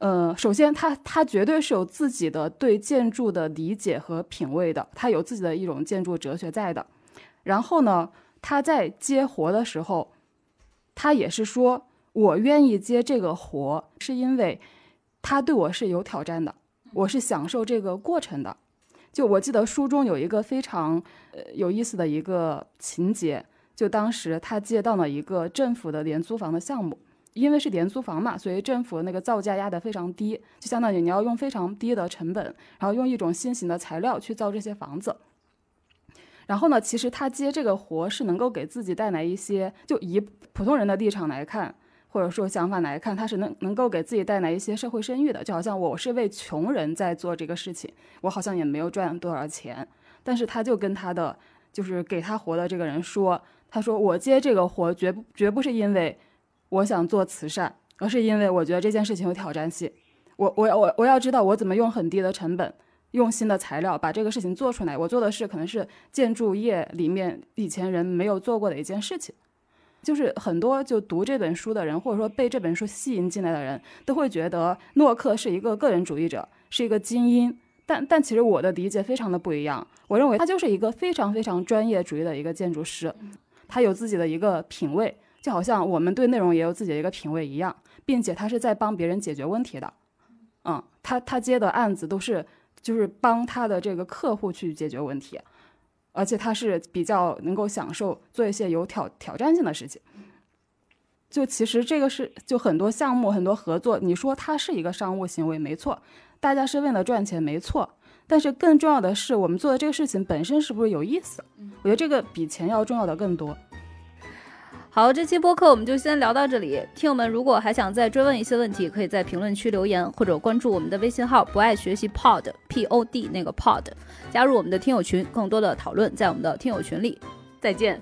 呃，首先他他绝对是有自己的对建筑的理解和品味的，他有自己的一种建筑哲学在的。然后呢，他在接活的时候，他也是说我愿意接这个活，是因为他对我是有挑战的，我是享受这个过程的。就我记得书中有一个非常呃有意思的一个情节，就当时他接到了一个政府的廉租房的项目。因为是廉租房嘛，所以政府那个造价压得非常低，就相当于你要用非常低的成本，然后用一种新型的材料去造这些房子。然后呢，其实他接这个活是能够给自己带来一些，就以普通人的立场来看，或者说想法来看，他是能能够给自己带来一些社会声誉的。就好像我是为穷人在做这个事情，我好像也没有赚多少钱，但是他就跟他的就是给他活的这个人说，他说我接这个活绝绝不是因为。我想做慈善，而是因为我觉得这件事情有挑战性。我我我我要知道我怎么用很低的成本，用新的材料把这个事情做出来。我做的事可能是建筑业里面以前人没有做过的一件事情。就是很多就读这本书的人，或者说被这本书吸引进来的人，都会觉得诺克是一个个人主义者，是一个精英。但但其实我的理解非常的不一样。我认为他就是一个非常非常专业主义的一个建筑师，他有自己的一个品味。就好像我们对内容也有自己的一个品味一样，并且他是在帮别人解决问题的。嗯，他他接的案子都是就是帮他的这个客户去解决问题，而且他是比较能够享受做一些有挑挑战性的事情。就其实这个是就很多项目很多合作，你说它是一个商务行为没错，大家是为了赚钱没错，但是更重要的是我们做的这个事情本身是不是有意思？我觉得这个比钱要重要的更多。好，这期播客我们就先聊到这里。听友们如果还想再追问一些问题，可以在评论区留言，或者关注我们的微信号“不爱学习 Pod P O D” 那个 Pod，加入我们的听友群，更多的讨论在我们的听友群里。再见。